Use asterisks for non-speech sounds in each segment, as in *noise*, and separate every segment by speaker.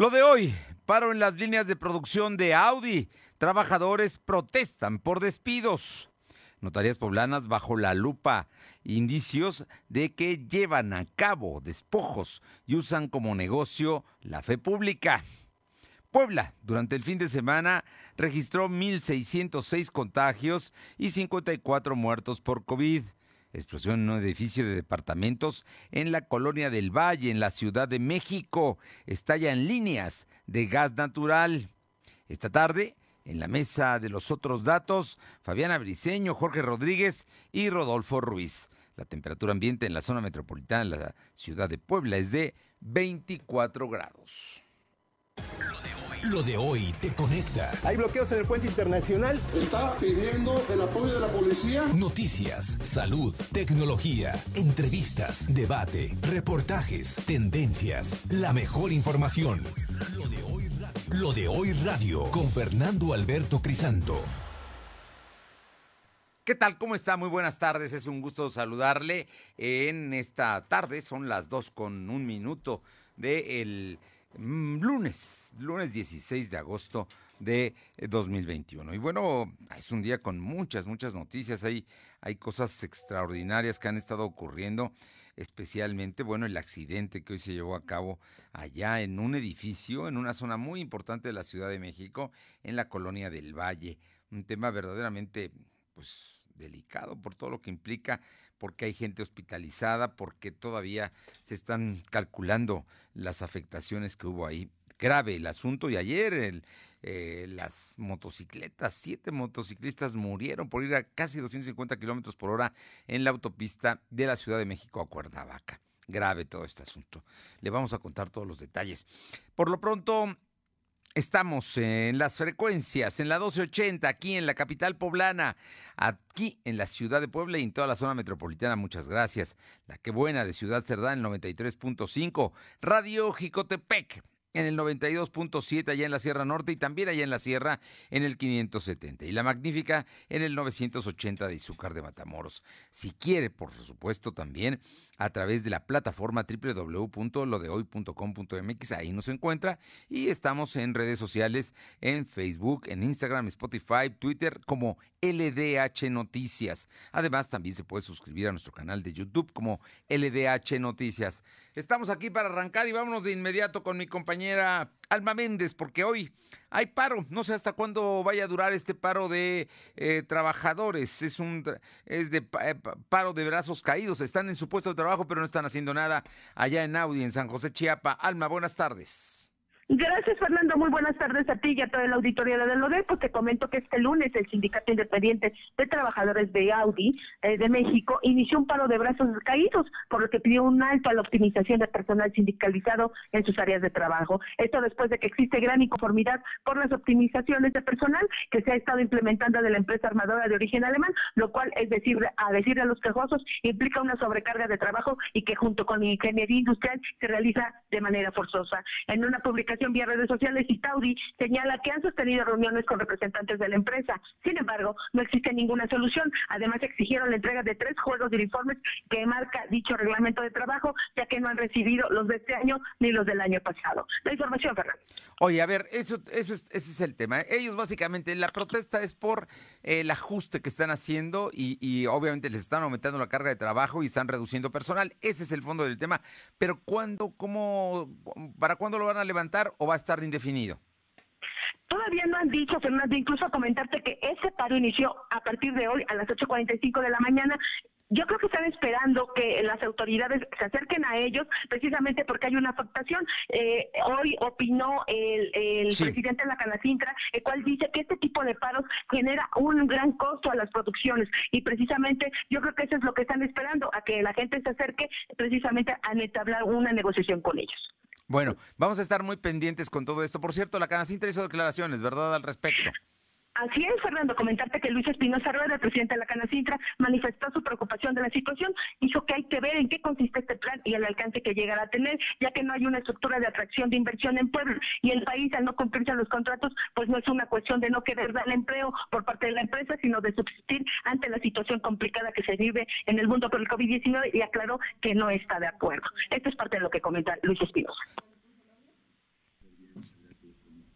Speaker 1: Lo de hoy, paro en las líneas de producción de Audi. Trabajadores protestan por despidos. Notarías poblanas bajo la lupa. Indicios de que llevan a cabo despojos y usan como negocio la fe pública. Puebla, durante el fin de semana, registró 1.606 contagios y 54 muertos por COVID. Explosión en un edificio de departamentos en la colonia del Valle, en la Ciudad de México. Estalla en líneas de gas natural. Esta tarde, en la mesa de los otros datos, Fabiana Briceño, Jorge Rodríguez y Rodolfo Ruiz. La temperatura ambiente en la zona metropolitana de la ciudad de Puebla es de 24 grados.
Speaker 2: Lo de hoy te conecta.
Speaker 3: Hay bloqueos en el puente internacional.
Speaker 4: Está pidiendo el apoyo de la policía.
Speaker 2: Noticias, salud, tecnología, entrevistas, debate, reportajes, tendencias, la mejor información. Lo de hoy radio, Lo de hoy radio con Fernando Alberto Crisanto.
Speaker 1: ¿Qué tal? ¿Cómo está? Muy buenas tardes. Es un gusto saludarle en esta tarde. Son las dos con un minuto de el Mm, lunes, lunes 16 de agosto de 2021. Y bueno, es un día con muchas, muchas noticias. Hay, hay cosas extraordinarias que han estado ocurriendo, especialmente, bueno, el accidente que hoy se llevó a cabo allá en un edificio, en una zona muy importante de la Ciudad de México, en la colonia del Valle. Un tema verdaderamente, pues, delicado por todo lo que implica porque hay gente hospitalizada, porque todavía se están calculando las afectaciones que hubo ahí. Grave el asunto y ayer eh, las motocicletas, siete motociclistas murieron por ir a casi 250 kilómetros por hora en la autopista de la Ciudad de México a Cuernavaca. Grave todo este asunto. Le vamos a contar todos los detalles. Por lo pronto, Estamos en las frecuencias, en la 1280, aquí en la capital poblana, aquí en la ciudad de Puebla y en toda la zona metropolitana. Muchas gracias. La que buena de Ciudad Cerdán, 93.5. Radio Jicotepec, en el 92.7 allá en la Sierra Norte y también allá en la Sierra en el 570 y la Magnífica en el 980 de Izúcar de Matamoros. Si quiere, por supuesto, también a través de la plataforma www.lodehoy.com.mx, ahí nos encuentra y estamos en redes sociales, en Facebook, en Instagram, Spotify, Twitter como LDH Noticias. Además, también se puede suscribir a nuestro canal de YouTube como LDH Noticias. Estamos aquí para arrancar y vámonos de inmediato con mi compañera Alma Méndez, porque hoy hay paro. No sé hasta cuándo vaya a durar este paro de eh, trabajadores. Es un es de eh, paro de brazos caídos. Están en su puesto de trabajo, pero no están haciendo nada allá en Audi, en San José Chiapa. Alma, buenas tardes.
Speaker 5: Gracias, Fernando. Muy buenas tardes a ti y a toda la auditoría de LODE. Pues te comento que este lunes el Sindicato Independiente de Trabajadores de Audi eh, de México inició un paro de brazos caídos, por lo que pidió un alto a la optimización de personal sindicalizado en sus áreas de trabajo. Esto después de que existe gran inconformidad por las optimizaciones de personal que se ha estado implementando de la empresa armadora de origen alemán, lo cual es decir, a decir a los quejosos, implica una sobrecarga de trabajo y que junto con ingeniería industrial se realiza de manera forzosa. En una publicación vía redes sociales y Taudi señala que han sostenido reuniones con representantes de la empresa. Sin embargo, no existe ninguna solución. Además, exigieron la entrega de tres juegos de uniformes que marca dicho reglamento de trabajo, ya que no han recibido los de este año ni los del año pasado. La información, Fernando.
Speaker 1: Oye, a ver, eso, eso ese es el tema. Ellos básicamente, la protesta es por el ajuste que están haciendo y, y obviamente les están aumentando la carga de trabajo y están reduciendo personal. Ese es el fondo del tema. Pero ¿cuándo, cómo, para cuándo lo van a levantar? O va a estar indefinido?
Speaker 5: Todavía no han dicho, Fernando, incluso comentarte que ese paro inició a partir de hoy a las 8.45 de la mañana. Yo creo que están esperando que las autoridades se acerquen a ellos, precisamente porque hay una afectación. Eh, hoy opinó el, presidente de la Canacintra, el cual dice que este tipo de paros genera un gran costo a las producciones. Y precisamente yo creo que eso es lo que están esperando, a que la gente se acerque precisamente a entablar una negociación con ellos.
Speaker 1: Bueno, vamos a estar muy pendientes con todo esto. Por cierto, la Canacintra hizo declaraciones, ¿verdad?, al respecto.
Speaker 5: Así es, Fernando, comentarte que Luis Espinosa Rueda, el presidente de la Canacintra, manifestó su preocupación de la situación, dijo que hay que ver en qué consiste este plan y el alcance que llegará a tener, ya que no hay una estructura de atracción de inversión en Puebla y el país al no cumplirse los contratos, pues no es una cuestión de no querer dar empleo por parte de la empresa, sino de subsistir ante la situación complicada que se vive en el mundo por el COVID-19 y aclaró que no está de acuerdo. Esto es parte de lo que comenta Luis Espinosa.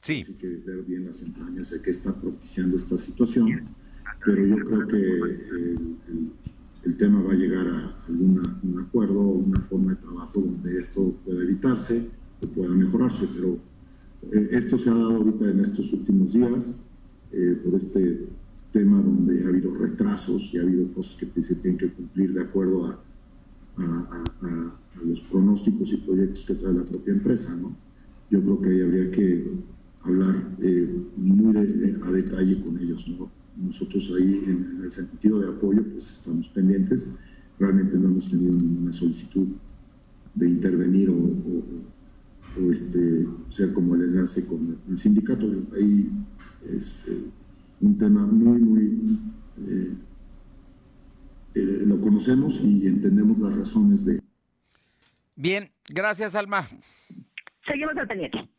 Speaker 1: Sí.
Speaker 6: Hay que ver bien las entrañas de qué está propiciando esta situación, pero yo creo que el, el, tema va a llegar a algún un acuerdo o una forma de trabajo donde esto pueda evitarse o pueda mejorarse, pero eh, esto se ha dado ahorita en estos últimos días eh, por este tema donde ha habido retrasos y ha habido cosas que se tienen que cumplir de acuerdo a, a, los pronósticos y proyectos que trae la propia empresa. ¿no? Yo creo que ahí habría que hablar eh, muy a detalle con ellos. ¿no? Nosotros ahí en, el sentido de apoyo pues estamos pendientes. Realmente no hemos tenido ninguna solicitud de intervenir o, o, este, ser como el enlace con el sindicato. Ahí es eh, un tema muy, muy... Eh, eh, lo conocemos y entendemos las razones de...
Speaker 1: Bien, gracias Alma.
Speaker 7: Seguimos al pendiente.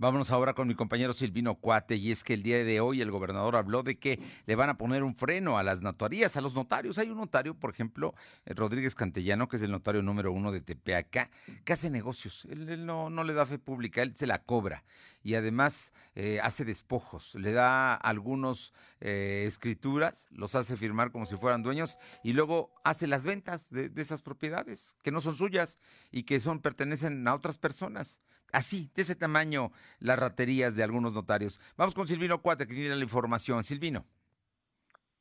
Speaker 1: Vámonos ahora con mi compañero Silvino Cuate, y es que el día de hoy el gobernador habló de que le van a poner un freno a las notarías, a los notarios. Hay un notario, por ejemplo, eh, Rodríguez Cantellano, que es el notario número uno de Tepeaca, que hace negocios. Él, no, no, le da fe pública, él se la cobra. Y además eh, hace despojos, le da algunos eh, escrituras, los hace firmar como si fueran dueños, y luego hace las ventas de, de esas propiedades, que no son suyas y que son pertenecen a otras personas así, de ese tamaño, las raterías de algunos notarios. Vamos con Silvino Cuate, que tiene la información. Silvino.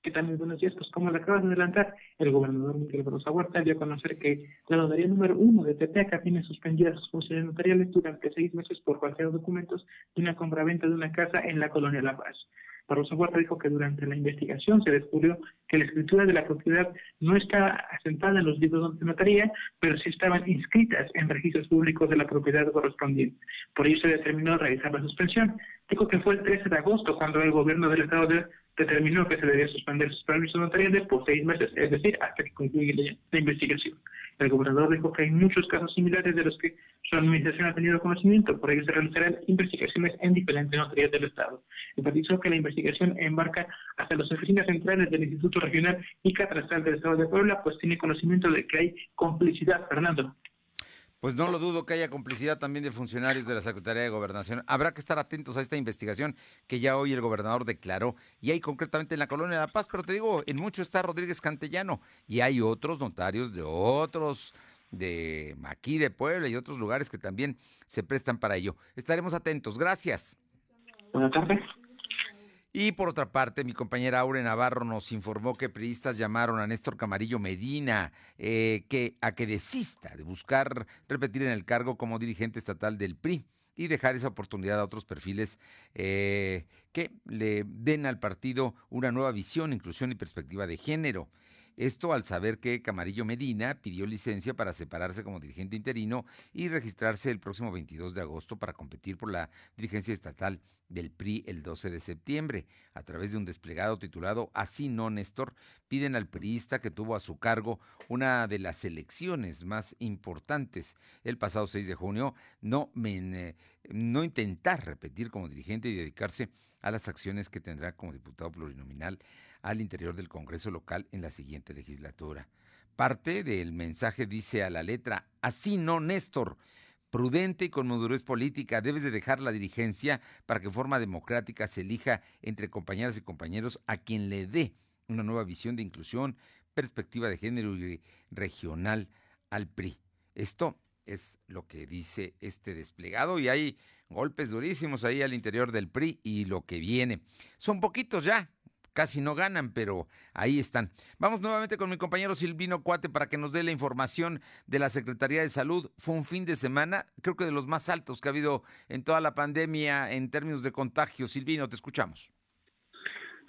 Speaker 8: ¿Qué tal? Muy buenos días. Pues como le acabas de adelantar, el gobernador Miguel Barroso Huerta dio a conocer que la notaría número uno de Tepeaca tiene suspendidas sus funciones notariales durante seis meses por de documentos de una compraventa de una casa en la colonia La Paz. Barroso Huerta dijo que durante la investigación se descubrió que la escritura de la propiedad no está asentada en los libros de notaría, pero sí estaban inscritas en registros públicos de la propiedad correspondiente. Por ello se determinó realizar la suspensión. Dijo que fue el 13 de agosto cuando el gobierno del Estado determinó que se debía suspender sus permisos notariales por seis meses, es decir, hasta que concluya la investigación. El gobernador dijo que hay muchos casos similares de los que su administración ha tenido conocimiento, por ello se realizarán investigaciones en diferentes notarías del Estado. Enfatizó que la investigación embarca hasta las oficinas centrales del Instituto Regional y Catastral del Estado de Puebla, pues tiene conocimiento de que hay complicidad, Fernando.
Speaker 1: Pues no lo dudo que haya complicidad también de funcionarios de la Secretaría de Gobernación. Habrá que estar atentos a esta investigación que ya hoy el gobernador declaró. Y hay concretamente en la Colonia de La Paz, pero te digo, en mucho está Rodríguez Cantellano. Y hay otros notarios de otros, de aquí de Puebla y otros lugares que también se prestan para ello. Estaremos atentos. Gracias.
Speaker 8: Buenas tardes.
Speaker 1: Y por otra parte, mi compañera Aure Navarro nos informó que periodistas llamaron a Néstor Camarillo Medina eh, que, a que desista de buscar repetir en el cargo como dirigente estatal del PRI y dejar esa oportunidad a otros perfiles eh, que le den al partido una nueva visión, inclusión y perspectiva de género. Esto al saber que Camarillo Medina pidió licencia para separarse como dirigente interino y registrarse el próximo 22 de agosto para competir por la dirigencia estatal del PRI el 12 de septiembre. A través de un desplegado titulado Así no, Néstor, piden al priista que tuvo a su cargo una de las elecciones más importantes el pasado 6 de junio, no, eh, no intentar repetir como dirigente y dedicarse a las acciones que tendrá como diputado plurinominal al interior del Congreso local en la siguiente legislatura. Parte del mensaje dice a la letra, así no, Néstor, prudente y con madurez política, debes de dejar la dirigencia para que en forma democrática se elija entre compañeras y compañeros a quien le dé una nueva visión de inclusión, perspectiva de género y regional al PRI. Esto es lo que dice este desplegado y hay golpes durísimos ahí al interior del PRI y lo que viene. Son poquitos ya, casi no ganan, pero ahí están. Vamos nuevamente con mi compañero Silvino Cuate para que nos dé la información de la Secretaría de Salud. Fue un fin de semana, creo que de los más altos que ha habido en toda la pandemia en términos de contagio. Silvino, te escuchamos.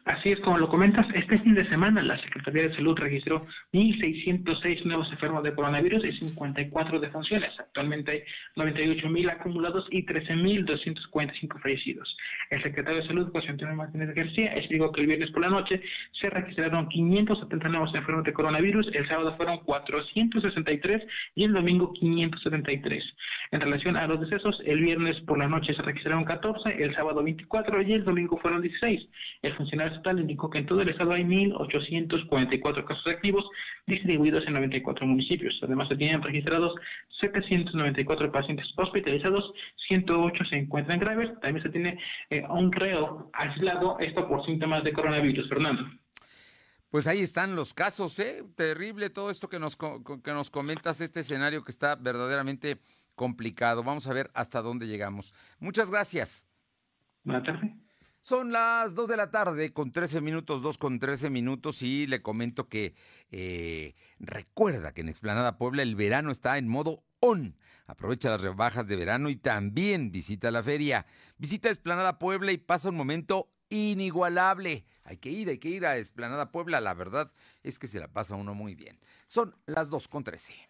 Speaker 8: Así es como lo comentas, este fin de semana la Secretaría de Salud registró 1.606 nuevos enfermos de coronavirus y 54 defunciones. Actualmente hay 98.000 acumulados y 13.245 fallecidos. El secretario de Salud, José Antonio Martínez García, explicó que el viernes por la noche se registraron 570 nuevos enfermos de coronavirus, el sábado fueron 463 y el domingo 573. En relación a los decesos, el viernes por la noche se registraron 14, el sábado 24 y el domingo fueron 16. El funcionario estatal indicó que en todo el estado hay 1.844 casos activos distribuidos en 94 municipios. Además, se tienen registrados 794 pacientes hospitalizados, 108 se encuentran graves. También se tiene eh, un reo aislado, esto por síntomas de coronavirus. Fernando.
Speaker 1: Pues ahí están los casos, ¿eh? Terrible todo esto que nos, que nos comentas, este escenario que está verdaderamente complicado. Vamos a ver hasta dónde llegamos. Muchas gracias.
Speaker 8: Buenas tardes.
Speaker 1: Son las 2 de la tarde con 13 minutos, 2 con 13 minutos y le comento que eh, recuerda que en Explanada Puebla el verano está en modo on. Aprovecha las rebajas de verano y también visita la feria. Visita Explanada Puebla y pasa un momento inigualable. Hay que ir, hay que ir a Esplanada Puebla. La verdad es que se la pasa uno muy bien. Son las 2 con 13.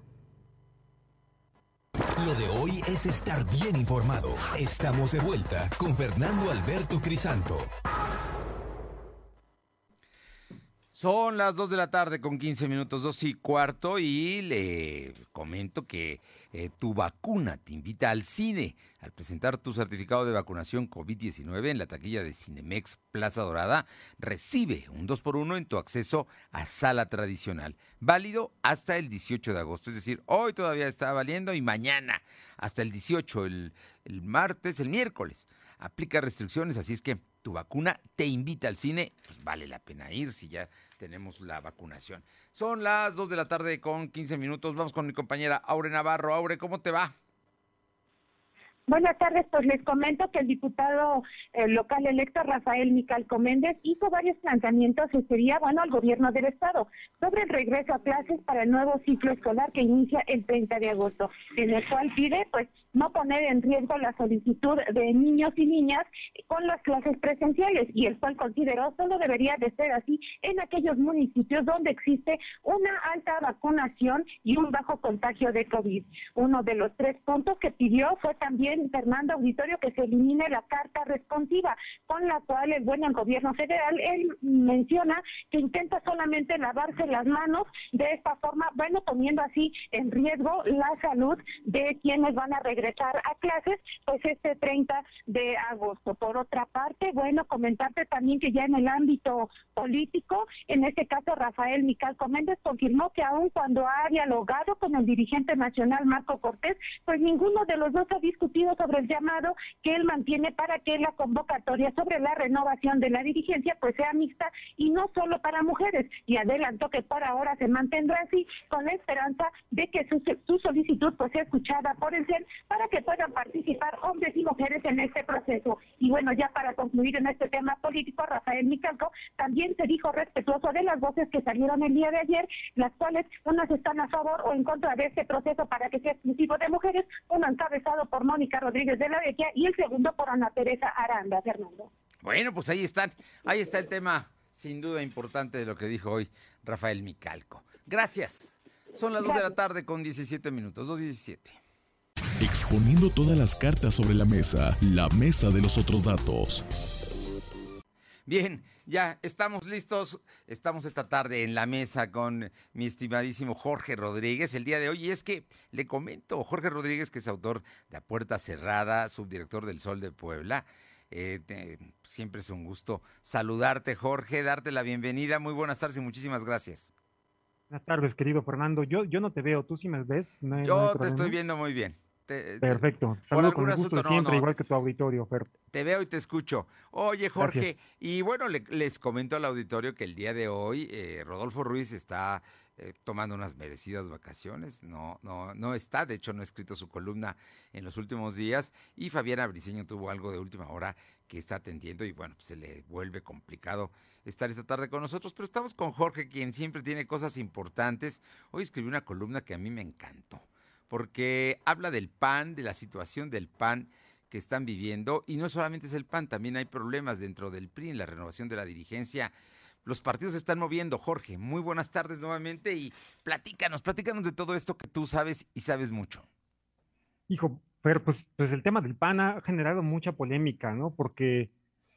Speaker 2: Lo de hoy es estar bien informado. Estamos de vuelta con Fernando Alberto Crisanto.
Speaker 1: Son las 2 de la tarde con 15 minutos, 2 y cuarto, y le comento que eh, tu vacuna te invita al cine. Al presentar tu certificado de vacunación COVID-19 en la taquilla de Cinemex Plaza Dorada, recibe un 2x1 en tu acceso a sala tradicional, válido hasta el 18 de agosto. Es decir, hoy todavía está valiendo y mañana hasta el 18, el, el martes, el miércoles. Aplica restricciones, así es que tu vacuna te invita al cine, pues vale la pena ir si ya tenemos la vacunación. Son las 2 de la tarde con 15 minutos. Vamos con mi compañera Aure Navarro. Aure, ¿cómo te va?
Speaker 7: Buenas tardes, pues les comento que el diputado eh, local electo Rafael Micalco Méndez hizo varios planteamientos ese día, bueno, al gobierno del estado sobre el regreso a clases para el nuevo ciclo escolar que inicia el 30 de agosto, en el cual pide pues no poner en riesgo la solicitud de niños y niñas con las clases presenciales y el cual consideró solo debería de ser así en aquellos municipios donde existe una alta vacunación y un bajo contagio de COVID. Uno de los tres puntos que pidió fue también Fernando Auditorio que se elimine la carta responsiva con la cual el buen gobierno federal él menciona que intenta solamente lavarse las manos de esta forma, bueno, poniendo así en riesgo la salud de quienes van a regresar a clases, pues este 30 de agosto. Por otra parte, bueno, comentarte también que ya en el ámbito político, en este caso Rafael Mical Méndez confirmó que aun cuando ha dialogado con el dirigente nacional Marco Cortés, pues ninguno de los dos ha discutido sobre el llamado que él mantiene para que la convocatoria sobre la renovación de la dirigencia pues sea mixta y no solo para mujeres. Y adelantó que por ahora se mantendrá así con la esperanza de que su, su solicitud pues sea escuchada por el CEN para que puedan participar hombres y mujeres en este proceso. Y bueno, ya para concluir en este tema político, Rafael Micalco también se dijo respetuoso de las voces que salieron el día de ayer, las cuales unas están a favor o en contra de este proceso para que sea exclusivo de mujeres, uno encabezado por Mónica Rodríguez de la Vecchia y el segundo por Ana Teresa Aranda, Fernando.
Speaker 1: Bueno, pues ahí están, ahí está el tema sin duda importante de lo que dijo hoy Rafael Micalco. Gracias. Son las 2 de la tarde con 17 minutos, 2.17.
Speaker 9: Exponiendo todas las cartas sobre la mesa, la mesa de los otros datos.
Speaker 1: Bien, ya estamos listos. Estamos esta tarde en la mesa con mi estimadísimo Jorge Rodríguez el día de hoy. Y es que le comento, Jorge Rodríguez, que es autor de A Puerta Cerrada, subdirector del Sol de Puebla. Eh, siempre es un gusto saludarte, Jorge, darte la bienvenida. Muy buenas tardes y muchísimas gracias.
Speaker 9: Buenas tardes, querido Fernando. Yo, yo no te veo, tú sí me ves.
Speaker 1: yo te estoy viendo muy bien.
Speaker 9: Perfecto. Saludo con gusto siempre, igual que tu auditorio, Fer.
Speaker 1: Te veo y te escucho. Oye, Jorge, y bueno, les comento al auditorio que el día de hoy eh, Rodolfo Ruiz está eh, tomando unas merecidas vacaciones. No, no, no está, de hecho, no ha escrito su columna en los últimos días. Y Fabiana Briceño tuvo algo de última hora que está atendiendo y bueno, pues se le vuelve complicado estar esta tarde con nosotros. Pero estamos con Jorge, quien siempre tiene cosas importantes. Hoy escribió una columna que a mí me encantó porque habla del PAN, de la situación del PAN que están viviendo, y no solamente es el PAN, también hay problemas dentro del PRI en la renovación de la dirigencia. Los partidos se están moviendo. Jorge, muy buenas tardes nuevamente y platícanos, platícanos de todo esto que tú sabes y sabes mucho.
Speaker 9: Hijo, pero pues, pues el tema del PAN ha generado mucha polémica, ¿no? Porque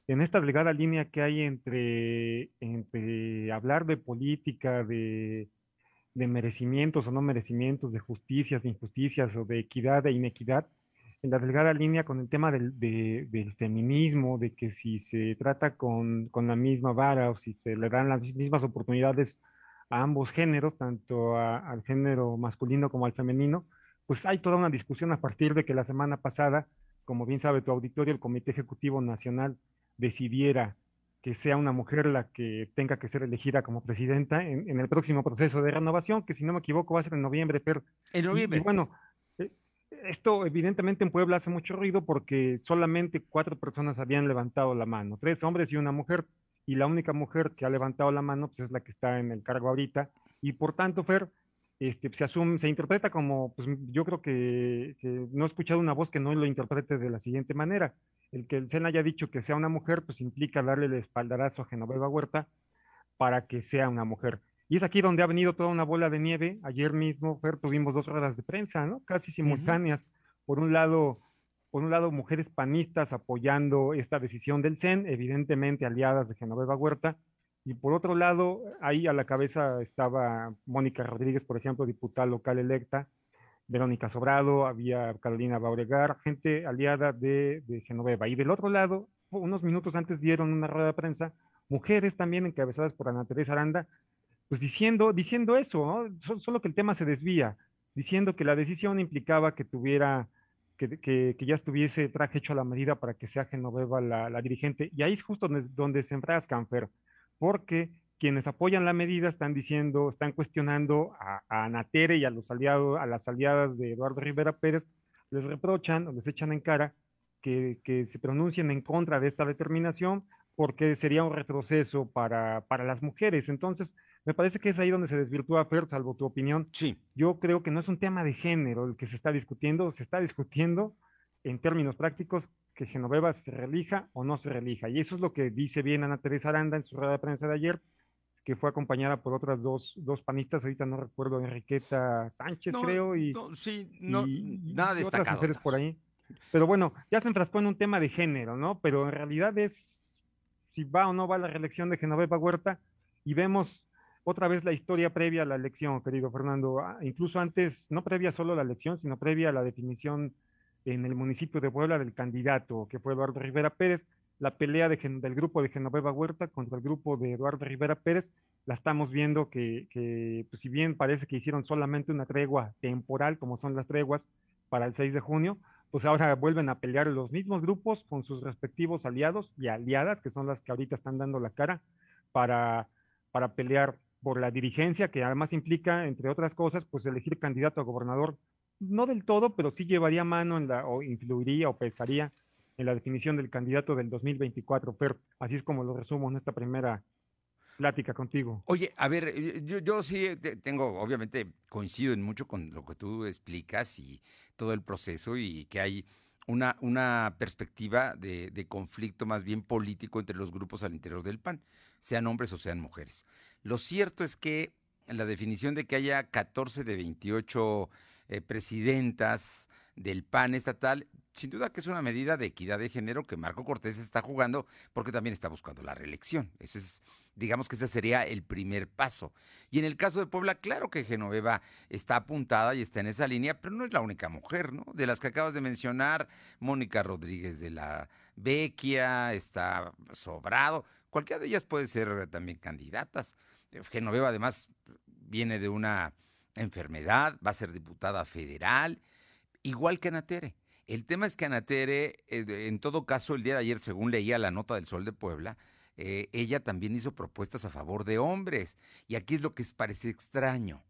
Speaker 9: en esta delgada línea que hay entre, entre hablar de política, de de merecimientos o no merecimientos, de justicias, injusticias o de equidad e inequidad, en la delgada línea con el tema del, del feminismo, de que si se trata con, con, la misma vara o si se le dan las mismas oportunidades a ambos géneros, tanto al género masculino como al femenino, pues hay toda una discusión a partir de que la semana pasada, como bien sabe tu auditorio, el Comité Ejecutivo Nacional decidiera que sea una mujer la que tenga que ser elegida como presidenta en, el próximo proceso de renovación, que si no me equivoco va a ser en noviembre, pero...
Speaker 1: En noviembre.
Speaker 9: Y, bueno, eh, esto evidentemente en Puebla hace mucho ruido porque solamente cuatro personas habían levantado la mano, tres hombres y una mujer, y la única mujer que ha levantado la mano pues, es la que está en el cargo ahorita, y por tanto, Fer, este, se asume, se interpreta como, pues yo creo que, que, no he escuchado una voz que no lo interprete de la siguiente manera el que el SEN haya dicho que sea una mujer, pues implica darle el espaldarazo a Genoveva Huerta para que sea una mujer. Y es aquí donde ha venido toda una bola de nieve. Ayer mismo, Fer, tuvimos dos ruedas de prensa, ¿no? Casi simultáneas. Por un lado, por un lado, mujeres panistas apoyando esta decisión del CEN, evidentemente aliadas de Genoveva Huerta, y por otro lado, ahí a la cabeza estaba Mónica Rodríguez, por ejemplo, diputada local electa, Verónica Sobrado, había Carolina Bauregar, gente aliada de, Genoveva. Y del otro lado, unos minutos antes dieron una rueda de prensa, mujeres también encabezadas por Ana Teresa Aranda, pues diciendo, diciendo eso, solo que el tema se desvía, diciendo que la decisión implicaba que tuviera, que, ya estuviese traje hecho a la medida para que sea Genoveva la, la dirigente. Y ahí es justo donde, donde se enfrascan, Fer, porque quienes apoyan la medida están diciendo, están cuestionando a, a Anatere y a los aliados, a las aliadas de Eduardo Rivera Pérez, les reprochan o les echan en cara que, que se pronuncien en contra de esta determinación porque sería un retroceso para, para, las mujeres. Entonces, me parece que es ahí donde se desvirtúa Fer, salvo tu opinión.
Speaker 1: Sí.
Speaker 9: Yo creo que no es un tema de género el que se está discutiendo, se está discutiendo en términos prácticos que Genoveva se relija o no se relija. Y eso es lo que dice bien Ana Teresa Aranda en su rueda de prensa de ayer, que fue acompañada por otras dos, dos panistas, ahorita no recuerdo, Enriqueta Sánchez, creo, y,
Speaker 1: sí, no, nada destacado.
Speaker 9: Otras por ahí. Pero bueno, ya se enfrascó en un tema de género, ¿no? Pero en realidad es si va o no va la reelección de Genoveva Huerta y vemos otra vez la historia previa a la elección, querido Fernando, ah, incluso antes, no previa solo a la elección, sino previa a la definición en el municipio de Puebla del candidato, que fue Eduardo Rivera Pérez, la pelea del grupo de Genoveva Huerta contra el grupo de Eduardo Rivera Pérez, la estamos viendo que, pues, si bien parece que hicieron solamente una tregua temporal, como son las treguas para el 6 de junio, pues ahora vuelven a pelear los mismos grupos con sus respectivos aliados y aliadas, que son las que ahorita están dando la cara para, para pelear por la dirigencia, que además implica, entre otras cosas, pues elegir candidato a gobernador, no del todo, pero sí llevaría mano en la, o influiría o pesaría en la definición del candidato del 2024, pero así es como lo resumo en esta primera plática contigo.
Speaker 1: Oye, a ver, eh, yo, yo sí tengo, obviamente coincido en mucho con lo que tú explicas y todo el proceso y que hay una, una perspectiva de, de, conflicto más bien político entre los grupos al interior del PAN, sean hombres o sean mujeres. Lo cierto es que la definición de que haya 14 de 28 eh, presidentas del PAN estatal sin duda que es una medida de equidad de género que Marco Cortés está jugando porque también está buscando la reelección. Eso es, digamos que ese sería el primer paso. Y en el caso de Puebla, claro que Genoveva está apuntada y está en esa línea, pero no es la única mujer, ¿no? De las que acabas de mencionar, Mónica Rodríguez de la Vecchia, está Sobrado, cualquiera de ellas puede ser también candidatas. Genoveva además viene de una enfermedad, va a ser diputada federal, igual que Anatere. El tema es que Anatere, eh, en todo caso, el día de ayer, según leía la nota del Sol de Puebla, eh, ella también hizo propuestas a favor de hombres. Y aquí es lo que parece extraño.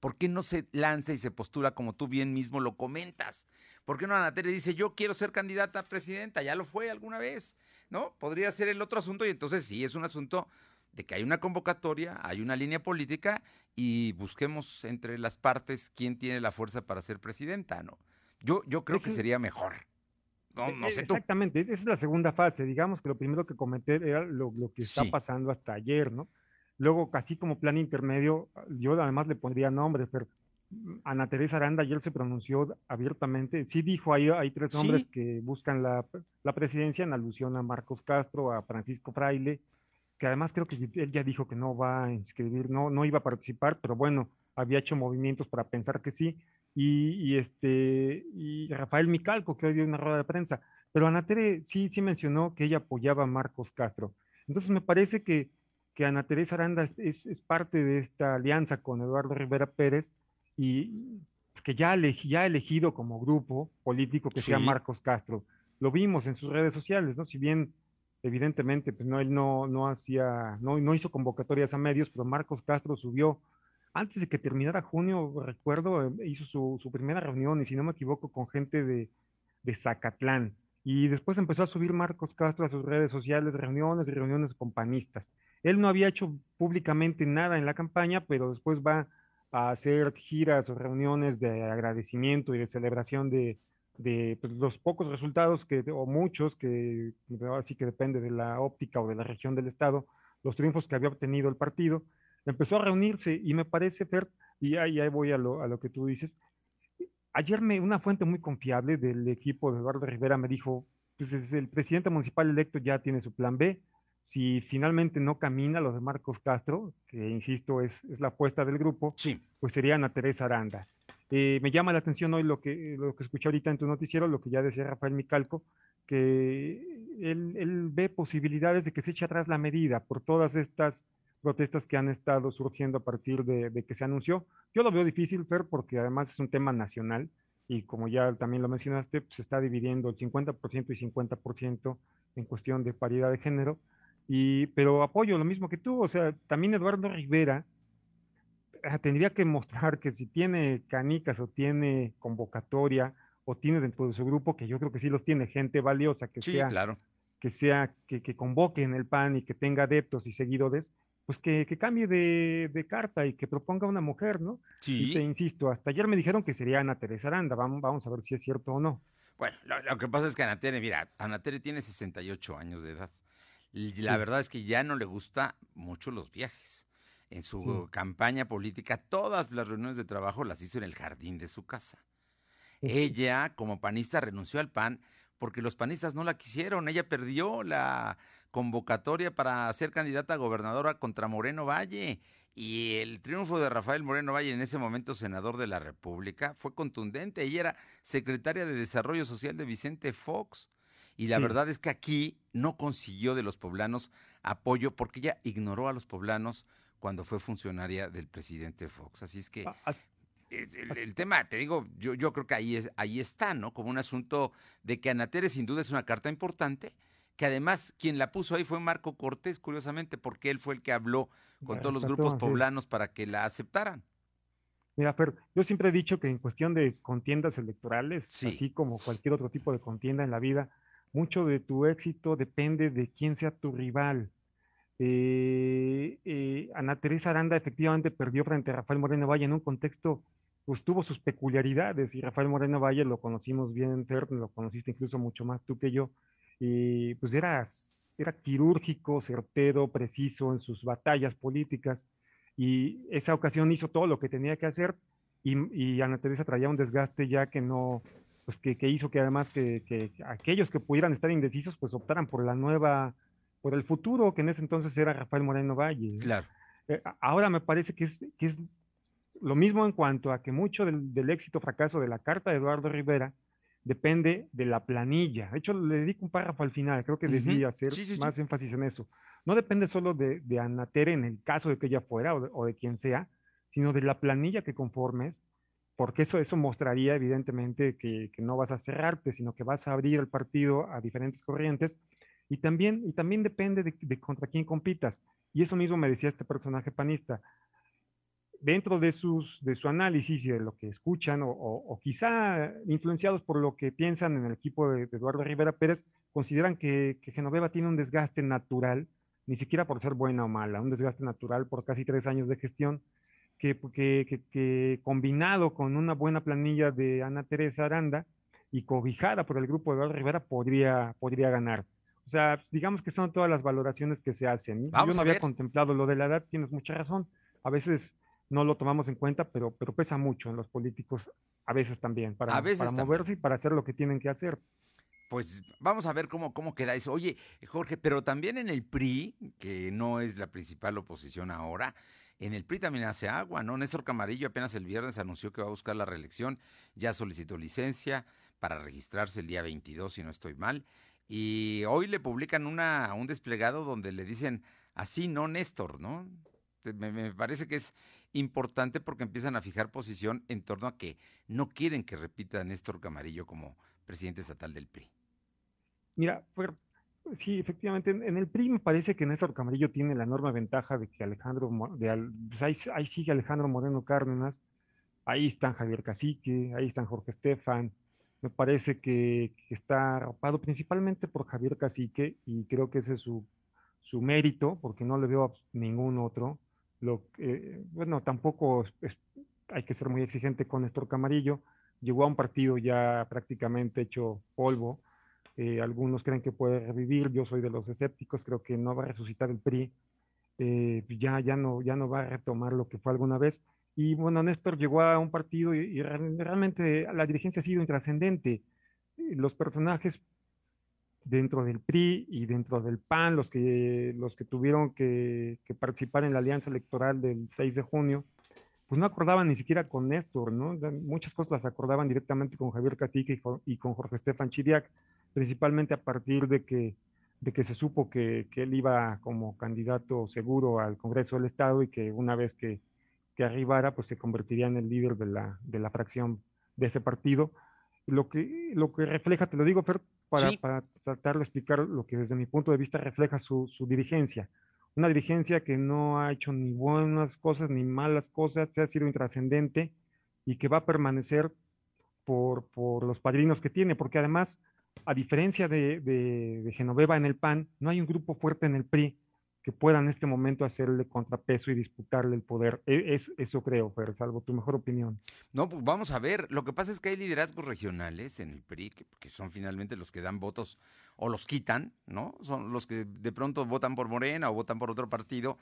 Speaker 1: ¿Por qué no se lanza y se postula como tú bien mismo lo comentas? ¿Por qué no Anatere dice, yo quiero ser candidata a presidenta? Ya lo fue alguna vez, ¿no? Podría ser el otro asunto y entonces sí, es un asunto de que hay una convocatoria, hay una línea política y busquemos entre las partes quién tiene la fuerza para ser presidenta, ¿no? Yo, yo creo que sería mejor. No,
Speaker 9: no e, sé Exactamente, esa es la segunda fase. Digamos que lo primero que comenté era lo, que está pasando hasta ayer, ¿no? Luego, casi como plan intermedio, yo además le pondría nombres, pero Ana Teresa Aranda ayer se pronunció abiertamente. Sí dijo, ahí hay tres hombres que buscan la, la, presidencia en alusión a Marcos Castro, a Francisco Fraile, que además creo que él ya dijo que no va a inscribir, no, no iba a participar, pero bueno, había hecho movimientos para pensar que sí y, este, y Rafael Micalco, que hoy dio una rueda de prensa. Pero Anatere sí, sí mencionó que ella apoyaba a Marcos Castro. Entonces me parece que, que Ana Teresa Aranda es, es, parte de esta alianza con Eduardo Rivera Pérez y que ya, ya ha elegido como grupo político que sea Marcos Castro. Lo vimos en sus redes sociales, ¿no? Si bien evidentemente pues no, él no, no hacía, no, no hizo convocatorias a medios, pero Marcos Castro subió antes de que terminara junio, recuerdo, eh, hizo su, primera reunión, y si no me equivoco, con gente de, de Zacatlán. Y después empezó a subir Marcos Castro a sus redes sociales, reuniones reuniones con panistas. Él no había hecho públicamente nada en la campaña, pero después va a hacer giras o reuniones de agradecimiento y de celebración de, de pues, los pocos resultados que, o muchos, que así que depende de la óptica o de la región del estado, los triunfos que había obtenido el partido empezó a reunirse y me parece, Fer, y ahí, voy a lo, a lo, que tú dices, ayer me, una fuente muy confiable del equipo de Eduardo Rivera me dijo, pues el presidente municipal electo ya tiene su plan B, si finalmente no camina lo de Marcos Castro, que insisto es, es la apuesta del grupo,
Speaker 1: sí.
Speaker 9: pues sería Ana Teresa Aranda. Eh, me llama la atención hoy lo que, lo que escuché ahorita en tu noticiero, lo que ya decía Rafael Micalco, que él, él ve posibilidades de que se eche atrás la medida por todas estas protestas que han estado surgiendo a partir de, que se anunció. Yo lo veo difícil, Fer, porque además es un tema nacional y como ya también lo mencionaste, pues, se está dividiendo el 50% y 50% en cuestión de paridad de género. Y, pero apoyo lo mismo que tú, o sea, también Eduardo Rivera tendría que mostrar que si tiene canicas o tiene convocatoria o tiene dentro de su grupo, que yo creo que sí los tiene, gente valiosa, que sea,
Speaker 1: claro.
Speaker 9: que sea, que, que convoque en el PAN y que tenga adeptos y seguidores, pues que, cambie de, carta y que proponga una mujer, ¿no?
Speaker 1: Sí.
Speaker 9: Y te insisto, hasta ayer me dijeron que sería Ana Teresa Aranda, vamos, vamos a ver si es cierto o no.
Speaker 1: Bueno, lo, que pasa es que Ana Tere, mira, Ana Tere tiene 68 años de edad. Y la verdad es que ya no le gusta mucho los viajes. En su campaña política, todas las reuniones de trabajo las hizo en el jardín de su casa. Ella, como panista, renunció al PAN porque los panistas no la quisieron. Ella perdió la, convocatoria para ser candidata a gobernadora contra Moreno Valle. Y el triunfo de Rafael Moreno Valle, en ese momento senador de la República, fue contundente. Ella era secretaria de Desarrollo Social de Vicente Fox. Y la verdad es que aquí no consiguió de los poblanos apoyo porque ella ignoró a los poblanos cuando fue funcionaria del presidente Fox. Así es que ah, el, tema, te digo, yo, yo creo que ahí, es, ahí está, ¿no? Como un asunto de que Anatere sin duda es una carta importante, que además quien la puso ahí fue Marco Cortés, curiosamente, porque él fue el que habló con todos los grupos poblanos para que la aceptaran.
Speaker 9: Mira, pero yo siempre he dicho que en cuestión de contiendas electorales, así como cualquier otro tipo de contienda en la vida, mucho de tu éxito depende de quién sea tu rival. Eh, eh, Ana Teresa Aranda efectivamente perdió frente a Rafael Moreno Valle en un contexto, pues tuvo sus peculiaridades y Rafael Moreno Valle lo conocimos bien, lo conociste incluso mucho más tú que yo, y pues era, era quirúrgico, certero, preciso en sus batallas políticas y esa ocasión hizo todo lo que tenía que hacer y, y Ana Teresa traía un desgaste ya que no, pues que, hizo que además que, aquellos que pudieran estar indecisos, pues optaran por la nueva, por el futuro, que en ese entonces era Rafael Moreno Valle.
Speaker 1: Claro.
Speaker 9: Eh, ahora me parece que es, que es lo mismo en cuanto a que mucho del, del éxito o fracaso de la carta de Eduardo Rivera depende de la planilla. De hecho, le dedico un párrafo al final, creo que debía hacer más énfasis en eso. No depende solo de, de Anatere en el caso de que ella fuera o de, quien sea, sino de la planilla que conformes, porque eso, eso mostraría evidentemente que, que, no vas a cerrarte, sino que vas a abrir el partido a diferentes corrientes. Y también, y también depende de, contra quién compitas. Y eso mismo me decía este personaje panista dentro de, sus, de su análisis y de lo que escuchan, o, quizá influenciados por lo que piensan en el equipo de, Eduardo Rivera Pérez, consideran que, Genoveva tiene un desgaste natural, ni siquiera por ser buena o mala, un desgaste natural por casi tres años de gestión, que, que, combinado con una buena planilla de Ana Teresa Aranda y cobijada por el grupo de Eduardo Rivera, podría, podría ganar. O sea, digamos que son todas las valoraciones que se hacen. Yo no había contemplado lo de la edad, tienes mucha razón. A veces no lo tomamos en cuenta, pero, pero pesa mucho en los políticos a veces también, para, para moverse y para hacer lo que tienen que hacer.
Speaker 1: Pues vamos a ver cómo, cómo queda eso. Oye, Jorge, pero también en el PRI, que no es la principal oposición ahora, en el PRI también hace agua, ¿no? Néstor Camarillo apenas el viernes anunció que va a buscar la reelección, ya solicitó licencia para registrarse el día 22, si no estoy mal, y hoy le publican una, un desplegado donde le dicen, así no, Néstor, ¿no? me parece que es importante porque empiezan a fijar posición en torno a que no quieren que repita Néstor Camarillo como presidente estatal del PRI.
Speaker 9: Mira, sí, efectivamente, en el PRI me parece que Néstor Camarillo tiene la enorme ventaja de que Alejandro, pues ahí, sigue Alejandro Moreno Cárdenas, ahí están Javier Cacique, ahí están Jorge Estefan, me parece que, está arropado principalmente por Javier Cacique y creo que ese es su, su mérito, porque no le veo ningún otro. Lo que, bueno, tampoco hay que ser muy exigente con Néstor Camarillo. Llegó a un partido ya prácticamente hecho polvo. Eh, algunos creen que puede revivir. Yo soy de los escépticos. Creo que no va a resucitar el PRI. Eh, ya, ya, no, ya no va a retomar lo que fue alguna vez. Y bueno, Néstor llegó a un partido y realmente la dirigencia ha sido intrascendente. Los personajes dentro del PRI y dentro del PAN, los que, los que tuvieron que, participar en la alianza electoral del 6 de junio, pues no acordaban ni siquiera con Néstor, ¿no? Muchas cosas las acordaban directamente con Javier Cacique y, con Jorge Estefan Chiriac, principalmente a partir de que, de que se supo que, él iba como candidato seguro al Congreso del Estado y que una vez que, que arribara, pues se convertiría en el líder de la, de la fracción de ese partido. Lo que, lo que refleja, te lo digo, Fer, para, para, tratar de explicar lo que desde mi punto de vista refleja su, su, dirigencia. Una dirigencia que no ha hecho ni buenas cosas ni malas cosas, se ha sido intrascendente y que va a permanecer por, por los padrinos que tiene, porque además, a diferencia de, de, de Genoveva en el PAN, no hay un grupo fuerte en el PRI que pueda en este momento hacerle contrapeso y disputarle el poder. E, es, eso creo, Fer, salvo tu mejor opinión.
Speaker 1: No, pues vamos a ver. Lo que pasa es que hay liderazgos regionales en el PRI, que, son finalmente los que dan votos o los quitan, ¿no? Son los que de pronto votan por Morena o votan por otro partido,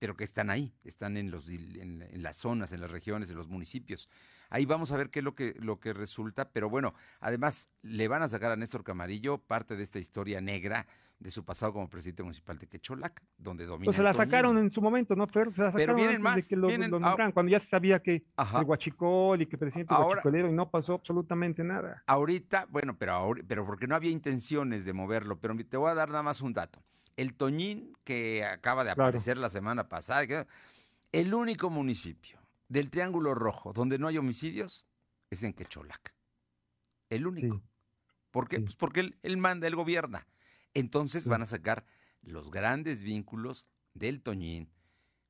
Speaker 1: pero que están ahí, están en, los, en las zonas, en las regiones, en los municipios. Ahí vamos a ver qué es lo que, lo que resulta, pero bueno, además le van a sacar a Néstor Camarillo parte de esta historia negra de su pasado como presidente municipal de Quecholac, donde domina.
Speaker 9: Pues se la sacaron en su momento, ¿no, Fer? Se la sacaron
Speaker 1: Pero vienen más,
Speaker 9: de que lo, cuando ya se sabía que el Huachicol y que presidente Ahora, Huachicolero y no pasó absolutamente nada.
Speaker 1: Ahorita, bueno, pero, ahora, pero porque no había intenciones de moverlo, pero te voy a dar nada más un dato. El Toñín, que acaba de aparecer la semana pasada, el único municipio del Triángulo Rojo donde no hay homicidios es en Quecholac. El único. ¿Por qué? Pues porque él, él manda, él gobierna. Entonces van a sacar los grandes vínculos del Toñín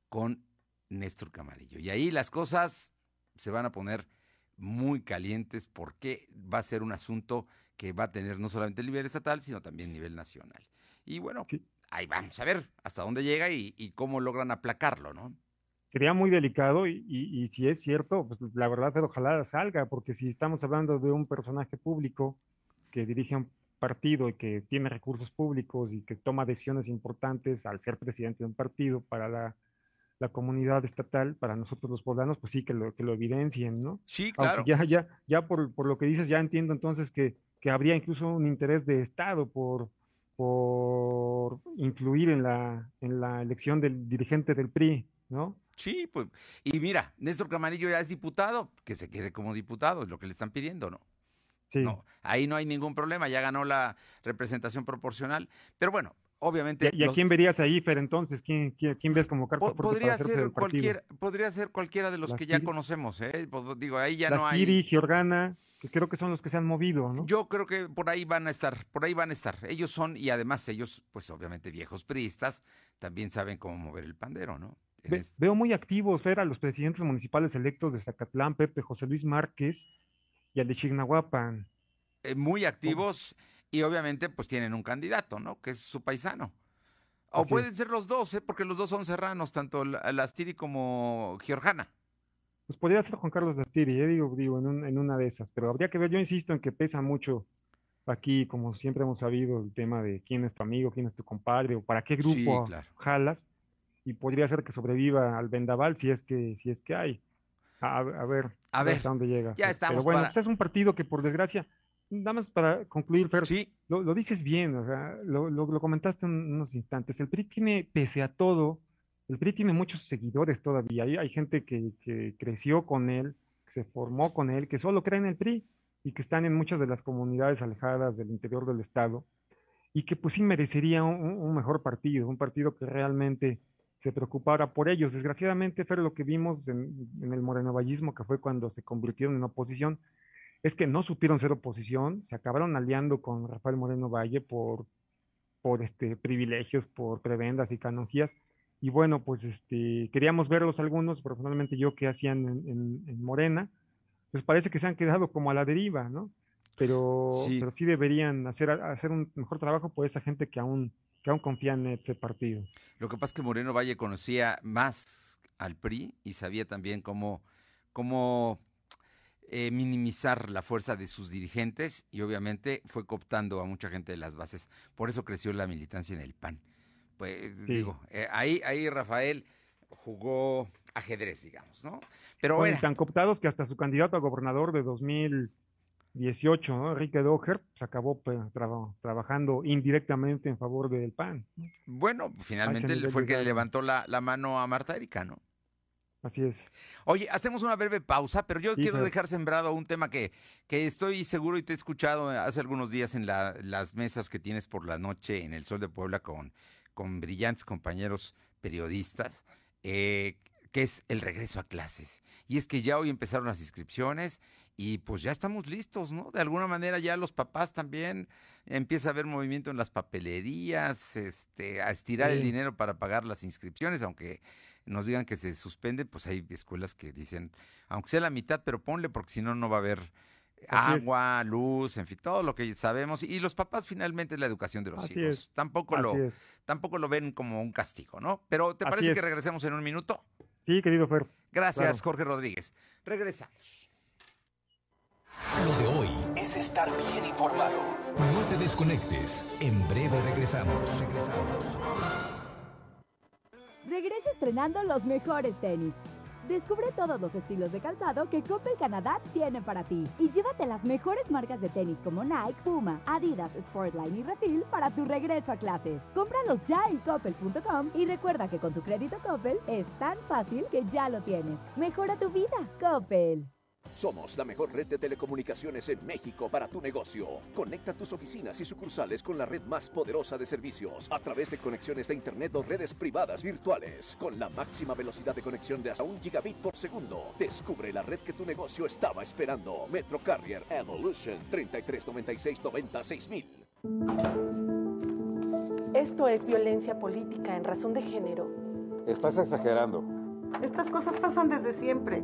Speaker 1: con Néstor Camarillo. Y ahí las cosas se van a poner muy calientes porque va a ser un asunto que va a tener no solamente el nivel estatal, sino también nivel nacional. Y bueno, ahí vamos a ver hasta dónde llega y, cómo logran aplacarlo, ¿no?
Speaker 9: Sería muy delicado y, y, si es cierto, pues la verdad, ojalá salga, porque si estamos hablando de un personaje público que dirige un partido y que tiene recursos públicos y que toma decisiones importantes al ser presidente de un partido para la, la comunidad estatal, para nosotros los poblanos, pues sí, que lo, que lo evidencien, ¿no?
Speaker 1: Sí, claro.
Speaker 9: ya, ya, ya por, por, lo que dices, ya entiendo entonces que, que habría incluso un interés de Estado por, por influir en la, en la elección del dirigente del PRI, ¿no?
Speaker 1: Sí, pues, y mira, Néstor Camarillo ya es diputado, que se quede como diputado, es lo que le están pidiendo, ¿no?
Speaker 9: Sí.
Speaker 1: No, ahí no hay ningún problema, ya ganó la representación proporcional, pero bueno, obviamente.
Speaker 9: ¿Y, a quién verías ahí, Fer, entonces? ¿Quién, quién, ves como carta
Speaker 1: podría ser cualquier, Podría ser cualquiera de los que ya conocemos, ¿eh? Pues, digo, ahí ya no hay.
Speaker 9: Giorgana, que creo que son los que se han movido, ¿no?
Speaker 1: Yo creo que por ahí van a estar, por ahí van a estar. Ellos son, y además ellos, pues obviamente viejos priistas, también saben cómo mover el pandero, ¿no?
Speaker 9: Veo muy activos, Fer, a los presidentes municipales electos de Zacatlán, Pepe José Luis Márquez y al de Chignahuapan.
Speaker 1: Eh, muy activos y obviamente pues tienen un candidato, ¿no? Que es su paisano. O pueden ser los dos, ¿eh? porque los dos son serranos, tanto Lastiri como Giorgana.
Speaker 9: Pues podría ser Juan Carlos Lastiri, ¿eh? digo, digo en, una de esas, pero habría que ver, yo insisto en que pesa mucho aquí, como siempre hemos sabido, el tema de quién es tu amigo, quién es tu compadre, o para qué grupo jalas, y podría ser que sobreviva al vendaval si es que, si es que hay. A, ver,
Speaker 1: a ver
Speaker 9: hasta dónde llega.
Speaker 1: Ya estamos.
Speaker 9: Pero bueno, pues es un partido que por desgracia nada más para concluir, Fer,
Speaker 1: sí.
Speaker 9: lo, dices bien, o sea, lo, lo, comentaste en unos instantes. El PRI tiene, pese a todo, el PRI tiene muchos seguidores todavía. Hay, hay gente que, que, creció con él, que se formó con él, que solo cree en el PRI y que están en muchas de las comunidades alejadas del interior del Estado y que pues sí merecería un, mejor partido, un partido que realmente se preocupara por ellos. Desgraciadamente, Fer, lo que vimos en, en el morenovallismo, que fue cuando se convirtieron en oposición, es que no supieron ser oposición, se acabaron aliando con Rafael Moreno Valle por, por este, privilegios, por prebendas y canonjías. Y bueno, pues este, queríamos verlos algunos, personalmente yo que hacían en, Morena, pues parece que se han quedado como a la deriva, ¿no? Pero sí, pero sí deberían hacer, hacer un mejor trabajo por esa gente que aún, que aún confía en ese partido.
Speaker 1: Lo que pasa es que Moreno Valle conocía más al PRI y sabía también cómo, cómo eh, minimizar la fuerza de sus dirigentes y obviamente fue cooptando a mucha gente de las bases. Por eso creció la militancia en el PAN. Pues digo, eh, ahí, ahí Rafael jugó ajedrez, digamos, ¿no?
Speaker 9: Pero bueno, Están cooptados que hasta su candidato a gobernador de 2018, ¿no? Enrique Doher, se acabó pues, trabajando indirectamente en favor del PAN.
Speaker 1: Bueno, finalmente fue el que le levantó la, la mano a Marta Erika, ¿no?
Speaker 9: Así es.
Speaker 1: Oye, hacemos una breve pausa, pero yo quiero dejar sembrado un tema que, que estoy seguro y te he escuchado hace algunos días en las mesas que tienes por la noche en el Sol de Puebla con, con brillantes compañeros periodistas, eh, que es el regreso a clases. Y es que ya hoy empezaron las inscripciones y pues ya estamos listos, ¿no? De alguna manera ya los papás también empieza a haber movimiento en las papelerías, este, a estirar el dinero para pagar las inscripciones, aunque nos digan que se suspende, pues hay escuelas que dicen, aunque sea la mitad, pero ponle porque si no, no va a haber agua, luz, en fin, todo lo que sabemos. Y los papás finalmente la educación de los hijos. Tampoco lo, tampoco lo ven como un castigo, ¿no? Pero ¿te parece que regresemos en un minuto?
Speaker 9: Sí, querido Fer.
Speaker 1: Gracias, Jorge Rodríguez. Regresamos.
Speaker 2: Lo de hoy es estar bien informado. No te desconectes. En breve regresamos. Regresamos.
Speaker 10: Regresa estrenando los mejores tenis. Descubre todos los estilos de calzado que Coppel Canadá tiene para ti. Y llévate las mejores marcas de tenis como Nike, Puma, Adidas, Sportline y Refil para tu regreso a clases. Cómpralos ya en coppel.com y recuerda que con tu crédito Coppel es tan fácil que ya lo tienes. Mejora tu vida, Coppel.
Speaker 2: Somos la mejor red de telecomunicaciones en México para tu negocio. Conecta tus oficinas y sucursales con la red más poderosa de servicios a través de conexiones de Internet o redes privadas virtuales con la máxima velocidad de conexión de hasta un gigabit por segundo. Descubre la red que tu negocio estaba esperando. Metro Carrier Evolution 3396
Speaker 11: Esto es violencia política en razón de género.
Speaker 12: Estás exagerando.
Speaker 13: Estas cosas pasan desde siempre.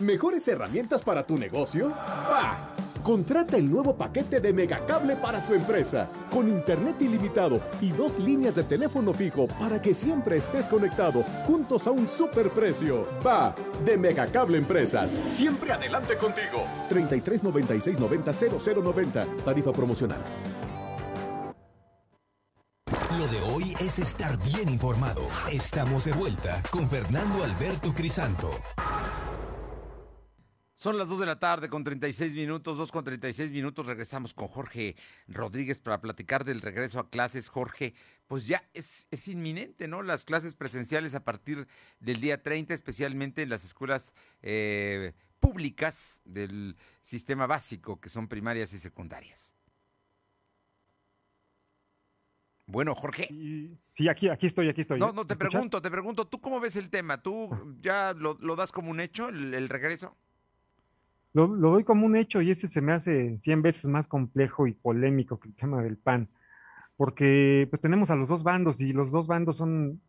Speaker 14: ¿Mejores herramientas para tu negocio? ¡Bah! Contrata el nuevo paquete de Megacable para tu empresa, con internet ilimitado y dos líneas de teléfono fijo para que siempre estés conectado, juntos a un superprecio. Va, de Megacable Empresas. Siempre adelante contigo. 33 96 90 0090. Tarifa promocional.
Speaker 2: Lo de hoy es estar bien informado. Estamos de vuelta con Fernando Alberto Crisanto.
Speaker 1: Son las 2 de la tarde con 36 minutos, 2 con 36 minutos. Regresamos con Jorge Rodríguez para platicar del regreso a clases. Jorge, pues ya es, es inminente, ¿no? Las clases presenciales a partir del día 30, especialmente en las escuelas eh, públicas del sistema básico, que son primarias y secundarias. Bueno, Jorge.
Speaker 9: Sí, aquí, aquí estoy, aquí estoy.
Speaker 1: No, no, te pregunto, te pregunto, ¿tú cómo ves el tema? ¿Tú ya lo, lo das como un hecho, el, el regreso?
Speaker 9: Lo, lo, doy como un hecho y ese se me hace 100 veces más complejo y polémico que el tema del PAN, porque pues tenemos a los dos bandos y los dos bandos son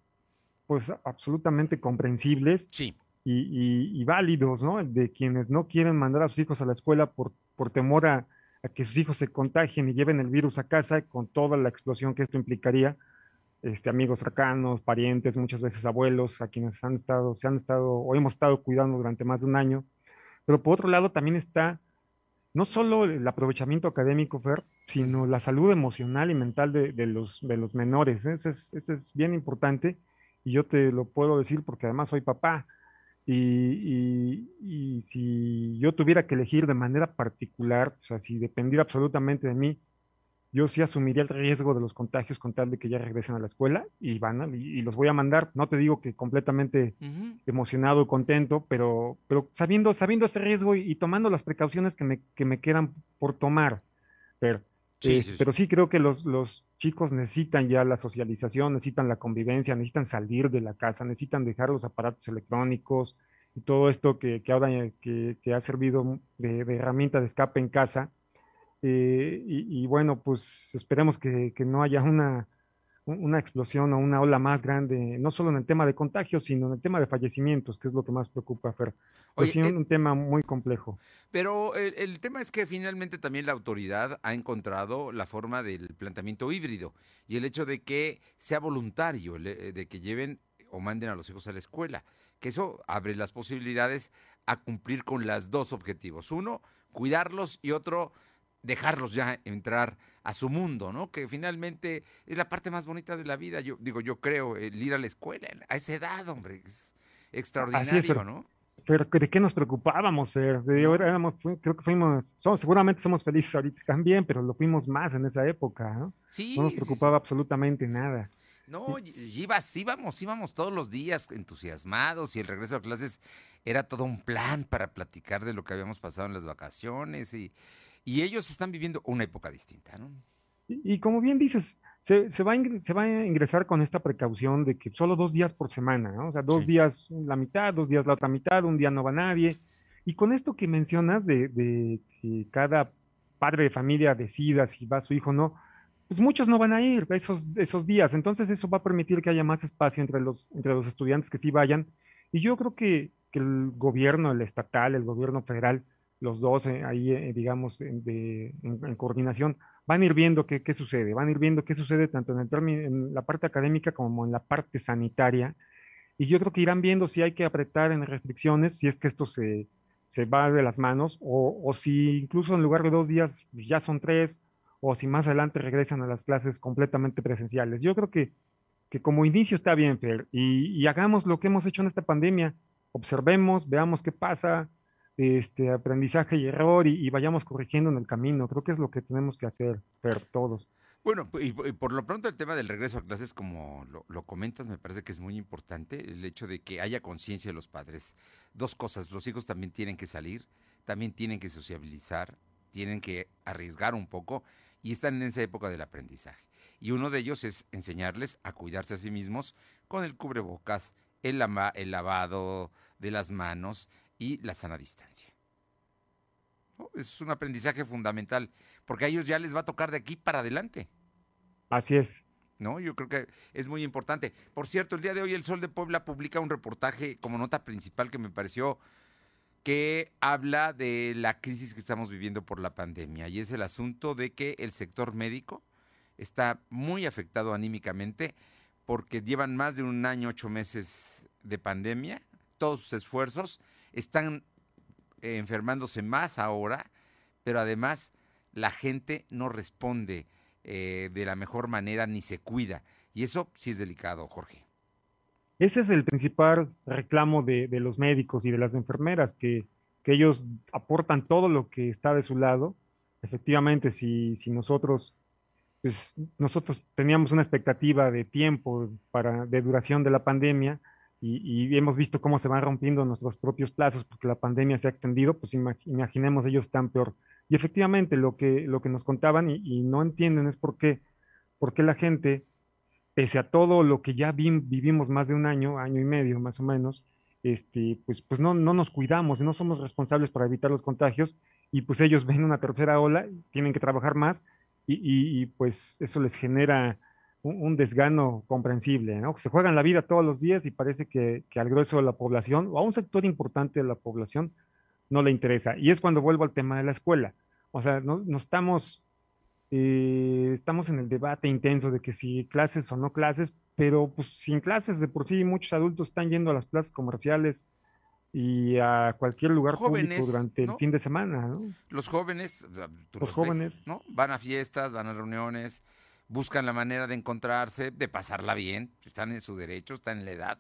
Speaker 9: pues absolutamente comprensibles
Speaker 1: sí.
Speaker 9: y, y, y, válidos, ¿no? De quienes no quieren mandar a sus hijos a la escuela por, por temor a, a, que sus hijos se contagien y lleven el virus a casa con toda la explosión que esto implicaría, este, amigos cercanos, parientes, muchas veces abuelos, a quienes han estado, se han estado o hemos estado cuidando durante más de un año pero por otro lado también está no solo el aprovechamiento académico, Fer, sino la salud emocional y mental de, de los, de los menores. Eso es, eso es, bien importante y yo te lo puedo decir porque además soy papá. Y, y, y, si yo tuviera que elegir de manera particular, o sea, si dependiera absolutamente de mí, yo sí asumiría el riesgo de los contagios con tal de que ya regresen a la escuela y van a, y, y, los voy a mandar. No te digo que completamente uh -huh. emocionado, contento, pero, pero sabiendo, sabiendo ese riesgo y, y, tomando las precauciones que me, que me quedan por tomar. Pero sí, eh, sí, sí. pero sí creo que los, los chicos necesitan ya la socialización, necesitan la convivencia, necesitan salir de la casa, necesitan dejar los aparatos electrónicos y todo esto que, que ahora que, que ha servido de, de herramienta de escape en casa eh, y, y, bueno, pues esperemos que, que, no haya una, una explosión o una ola más grande, no solo en el tema de contagios, sino en el tema de fallecimientos, que es lo que más preocupa, Fer. Pues Oye, sí, eh, un tema muy complejo.
Speaker 1: Pero el, el, tema es que finalmente también la autoridad ha encontrado la forma del planteamiento híbrido y el hecho de que sea voluntario, de que lleven o manden a los hijos a la escuela, que eso abre las posibilidades a cumplir con las dos objetivos. Uno, cuidarlos y otro, dejarlos ya entrar a su mundo, ¿no? Que finalmente es la parte más bonita de la vida. Yo digo, yo creo, el ir a la escuela a esa edad, hombre, es extraordinario,
Speaker 9: es,
Speaker 1: ¿no?
Speaker 9: Pero ¿de qué nos preocupábamos, Fer? Éramos, creo que fuimos, somos, seguramente somos felices ahorita también, pero lo fuimos más en esa época, ¿no?
Speaker 1: Sí.
Speaker 9: No nos preocupaba sí, sí. absolutamente nada.
Speaker 1: No, ibas, íbamos, íbamos todos los días entusiasmados y el regreso a clases era todo un plan para platicar de lo que habíamos pasado en las vacaciones y, y ellos están viviendo una época distinta, ¿no?
Speaker 9: Y, y como bien dices, se, se, va a se, va a ingresar con esta precaución de que solo dos días por semana, ¿no? O sea, dos sí. días la mitad, dos días la otra mitad, un día no va nadie. Y con esto que mencionas de, de que cada padre de familia decida si va su hijo o no, pues muchos no van a ir esos, esos días. Entonces eso va a permitir que haya más espacio entre los, entre los estudiantes que sí vayan. Y yo creo que, que el gobierno, el estatal, el gobierno federal, los dos eh, ahí, eh, digamos, de, en, en, coordinación, van a ir viendo qué, qué, sucede, van a ir viendo qué sucede tanto en, el en la parte académica como en la parte sanitaria. Y yo creo que irán viendo si hay que apretar en restricciones, si es que esto se, se va de las manos, o, o si incluso en lugar de dos días pues ya son tres, o si más adelante regresan a las clases completamente presenciales. Yo creo que, que como inicio está bien, Fer, y, y hagamos lo que hemos hecho en esta pandemia, observemos, veamos qué pasa, este, aprendizaje y error y, vayamos corrigiendo en el camino. Creo que es lo que tenemos que hacer, pero todos.
Speaker 1: Bueno, y, y, por lo pronto el tema del regreso a clases, como lo, comentas, me parece que es muy importante el hecho de que haya conciencia de los padres. Dos cosas, los hijos también tienen que salir, también tienen que sociabilizar, tienen que arriesgar un poco y están en esa época del aprendizaje. Y uno de ellos es enseñarles a cuidarse a sí mismos con el cubrebocas, el, el lavado de las manos, y la sana distancia. ¿No? Es un aprendizaje fundamental, porque a ellos ya les va a tocar de aquí para adelante.
Speaker 9: Así es.
Speaker 1: ¿No? Yo creo que es muy importante. Por cierto, el día de hoy el Sol de Puebla publica un reportaje como nota principal que me pareció que habla de la crisis que estamos viviendo por la pandemia y es el asunto de que el sector médico está muy afectado anímicamente porque llevan más de un año, ocho meses de pandemia, todos sus esfuerzos están eh, enfermándose más ahora, pero además la gente no responde eh, de la mejor manera ni se cuida. Y eso sí es delicado, Jorge.
Speaker 9: Ese es el principal reclamo de, los médicos y de las enfermeras, que, ellos aportan todo lo que está de su lado. Efectivamente, si, si nosotros, pues, nosotros teníamos una expectativa de tiempo para, de duración de la pandemia y, hemos visto cómo se van rompiendo nuestros propios plazos porque la pandemia se ha extendido, pues imaginemos ellos están peor. Y efectivamente, lo que, lo que nos contaban y, no entienden es por qué, la gente pese a todo lo que ya vivimos más de un año, año y medio más o menos, este, pues, pues no, no nos cuidamos y no somos responsables para evitar los contagios y pues ellos ven una tercera ola, tienen que trabajar más y, pues eso les genera un, desgano comprensible, ¿no? Se juegan la vida todos los días y parece que, al grueso de la población o a un sector importante de la población no le interesa. Y es cuando vuelvo al tema de la escuela. O sea, no, no estamos eh, estamos en el debate intenso de que si clases o no clases, pero pues sin clases de por sí muchos adultos están yendo a las plazas comerciales y a cualquier lugar público durante el fin de semana, ¿no?
Speaker 1: Los jóvenes,
Speaker 9: los, jóvenes,
Speaker 1: ¿no? Van a fiestas, van a reuniones, buscan la manera de encontrarse, de pasarla bien, están en su derecho, están en la edad,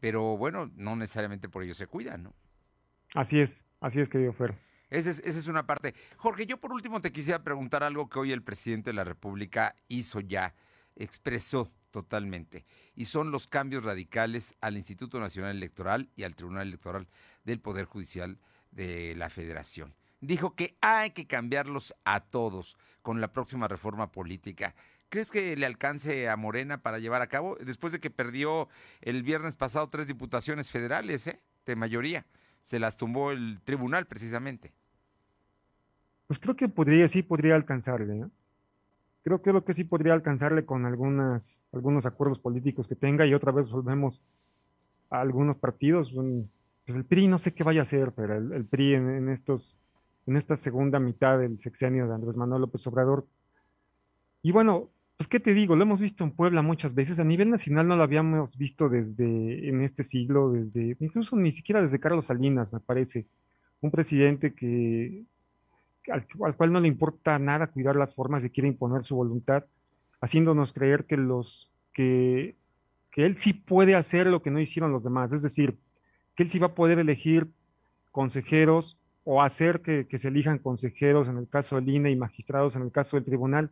Speaker 1: pero bueno, no necesariamente por ello se cuidan, ¿no?
Speaker 9: Así es, así es, querido Fer.
Speaker 1: Esa es, una parte. Jorge, yo por último te quisiera preguntar algo que hoy el presidente de la República hizo ya, expresó totalmente, y son los cambios radicales al Instituto Nacional Electoral y al Tribunal Electoral del Poder Judicial de la Federación. Dijo que hay que cambiarlos a todos con la próxima reforma política. ¿Crees que le alcance a Morena para llevar a cabo? Después de que perdió el viernes pasado tres diputaciones federales, ¿eh? de mayoría. Se las tumbó el tribunal precisamente.
Speaker 9: Pues creo que podría, sí podría alcanzarle. Creo, creo que sí podría alcanzarle con algunas, algunos acuerdos políticos que tenga y otra vez volvemos a algunos partidos. Pues el PRI no sé qué vaya a hacer, pero el, PRI en, estos, en esta segunda mitad del sexenio de Andrés Manuel López Obrador. Y bueno, pues qué te digo, lo hemos visto en Puebla muchas veces, a nivel nacional no lo habíamos visto desde en este siglo, desde incluso ni siquiera desde Carlos Salinas, me parece, un presidente que al, cual no le importa nada cuidar las formas y quiere imponer su voluntad, haciéndonos creer que, los, que, que él sí puede hacer lo que no hicieron los demás, es decir, que él sí va a poder elegir consejeros o hacer que, se elijan consejeros en el caso del INE y magistrados en el caso del tribunal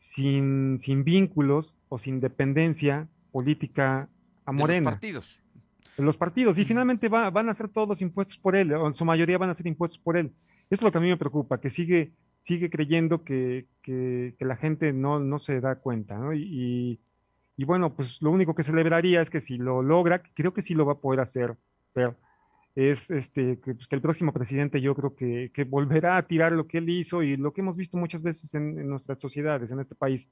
Speaker 9: sin, sin vínculos o sin dependencia política a Morena.
Speaker 1: los partidos.
Speaker 9: Los partidos. Y finalmente van a ser todos impuestos por él, o en su mayoría van a ser impuestos por él. Es lo que a mí me preocupa, que sigue, sigue creyendo que, la gente no, no, se da cuenta, ¿no? Y, bueno, pues lo único que celebraría es que si lo logra, creo que sí lo va a poder hacer, pero es este, que, pues, el próximo presidente yo creo que, volverá a tirar lo que él hizo y lo que hemos visto muchas veces en, nuestras sociedades, en este país.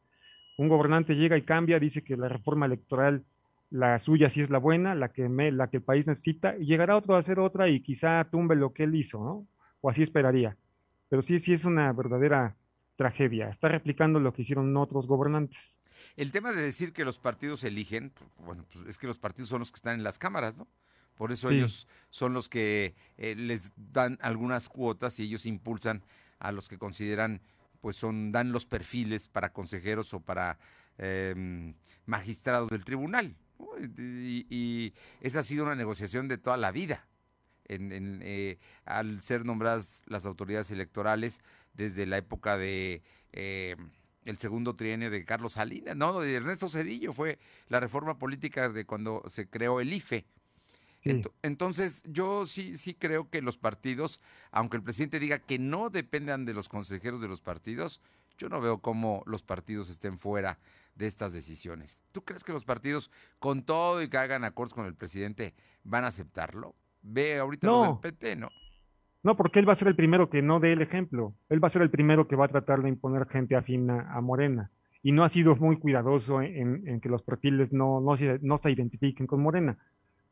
Speaker 9: Un gobernante llega y cambia, dice que la reforma electoral, la suya sí es la buena, la que, me, la que el país necesita, y llegará otro a hacer otra y quizá tumbe lo que él hizo, ¿no? o así esperaría. Pero sí, sí es una verdadera tragedia. Está replicando lo que hicieron otros gobernantes.
Speaker 1: El tema de decir que los partidos eligen, bueno, pues es que los partidos son los que están en las cámaras, ¿no? Por eso ellos son los que eh, les dan algunas cuotas y ellos impulsan a los que consideran, pues son, dan los perfiles para consejeros o para em, magistrados del tribunal. Y, y, esa ha sido una negociación de toda la vida en, eh, al ser nombradas las autoridades electorales desde la época de eh, el segundo trienio de Carlos Salinas, no, de Ernesto Cedillo, fue la reforma política de cuando se creó el IFE. Entonces, yo sí, sí creo que los partidos, aunque el presidente diga que no dependan de los consejeros de los partidos, yo no veo cómo los partidos estén fuera de estas decisiones. ¿Tú crees que los partidos, con todo y que hagan acuerdos con el presidente, van a aceptarlo? ve ahorita no. los del PT, ¿no?
Speaker 9: No, porque él va a ser el primero que no dé el ejemplo. Él va a ser el primero que va a tratar de imponer gente afín a, Morena. Y no ha sido muy cuidadoso en, que los perfiles no, no, se, no se identifiquen con Morena.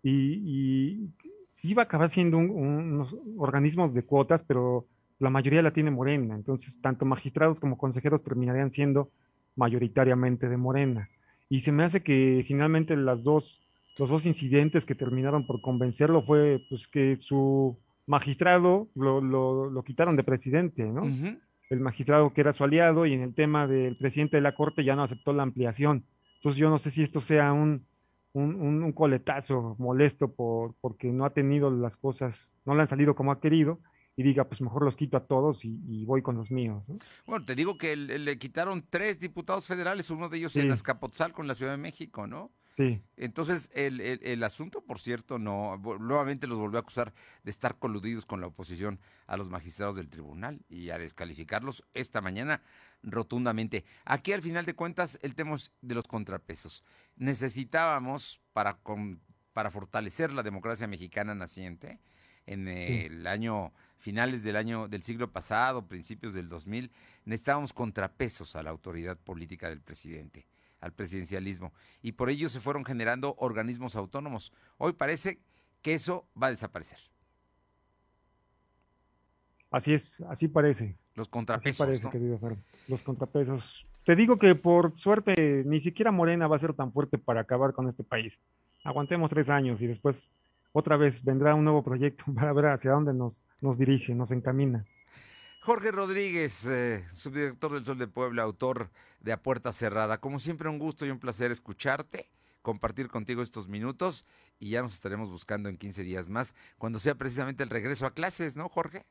Speaker 9: Y, sí va a acabar siendo unos organismos de cuotas, pero la mayoría la tiene Morena. Entonces, tanto magistrados como consejeros terminarían siendo mayoritariamente de Morena. Y se me hace que finalmente las dos, los dos incidentes que terminaron por convencerlo fue pues que su magistrado lo, lo, quitaron de presidente, ¿no? El magistrado que era su aliado y en el tema del presidente de la Corte ya no aceptó la ampliación. Entonces yo no sé si esto sea un, un, coletazo molesto por, porque no ha tenido las cosas, no le han salido como ha querido y diga, pues mejor los quito a todos y, voy con los míos.
Speaker 1: Bueno, te digo que le, quitaron tres diputados federales, uno de ellos en Azcapotzalco, en la Ciudad de México, ¿no?
Speaker 9: Sí.
Speaker 1: Entonces, el, el, asunto, por cierto, no, nuevamente los volvió a acusar de estar coludidos con la oposición a los magistrados del tribunal y a descalificarlos esta mañana rotundamente. Aquí, al final de cuentas, el tema de los contrapesos. Necesitábamos, para, para fortalecer la democracia mexicana naciente, en el año finales del año del siglo pasado, principios del 2000, necesitábamos contrapesos a la autoridad política del presidente, al presidencialismo, y por ello se fueron generando organismos autónomos. Hoy parece que eso va a desaparecer.
Speaker 9: Así es, así parece.
Speaker 1: Los contrapesos.
Speaker 9: Así parece, querido Los contrapesos. Te digo que por suerte ni siquiera Morena va a ser tan fuerte para acabar con este país. Aguantemos tres años y después otra vez vendrá un nuevo proyecto *laughs* para ver hacia dónde nos, nos dirige, nos encamina.
Speaker 1: Jorge Rodríguez, eh, subdirector del Sol de Puebla, autor de A Puerta Cerrada. Como siempre, un gusto y un placer escucharte, compartir contigo estos minutos y ya nos estaremos buscando en 15 días más, cuando sea precisamente el regreso a clases, ¿no, Jorge?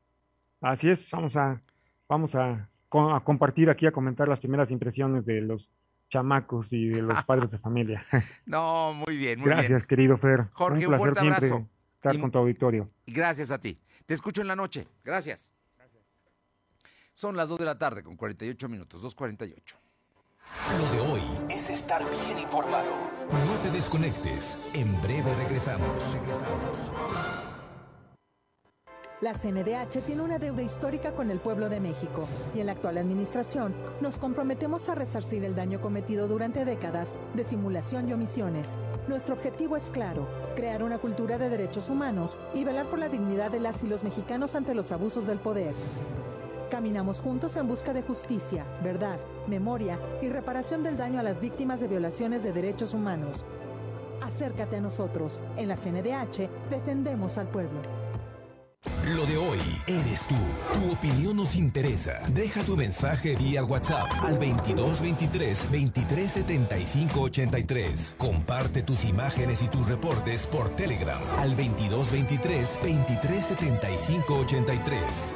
Speaker 9: Así es, vamos a, vamos a, a compartir aquí, a comentar las primeras impresiones de los chamacos y de los padres de familia. *laughs*
Speaker 1: No, muy bien, muy
Speaker 9: Gracias,
Speaker 1: bien.
Speaker 9: querido Fer.
Speaker 1: Jorge, un, fuerte abrazo.
Speaker 9: Estar con tu auditorio.
Speaker 1: Gracias a ti. Te escucho en la noche. Gracias. Son las 2 de la tarde con 48 minutos, 2.48.
Speaker 2: Lo de hoy es estar bien informado. No te desconectes. En breve regresamos. Regresamos.
Speaker 15: La CNDH tiene una deuda histórica con el pueblo de México y en la actual administración nos comprometemos a resarcir el daño cometido durante décadas de simulación y omisiones. Nuestro objetivo es claro, crear una cultura de derechos humanos y velar por la dignidad de las y los mexicanos ante los abusos del poder. Caminamos juntos en busca de justicia, verdad, memoria y reparación del daño a las víctimas de violaciones de derechos humanos. Acércate a nosotros. En la CNDH defendemos al pueblo.
Speaker 2: Lo de hoy eres tú. Tu opinión nos interesa. Deja tu mensaje vía WhatsApp al 2223 2375 83. Comparte tus imágenes y tus reportes por Telegram al 2223 2375 83.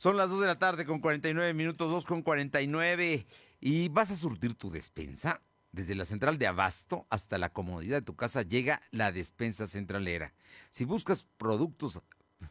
Speaker 1: Son las 2 de la tarde con 49 minutos, 2 con 49. ¿Y vas a surtir tu despensa? Desde la central de abasto hasta la comodidad de tu casa llega la despensa centralera. Si buscas productos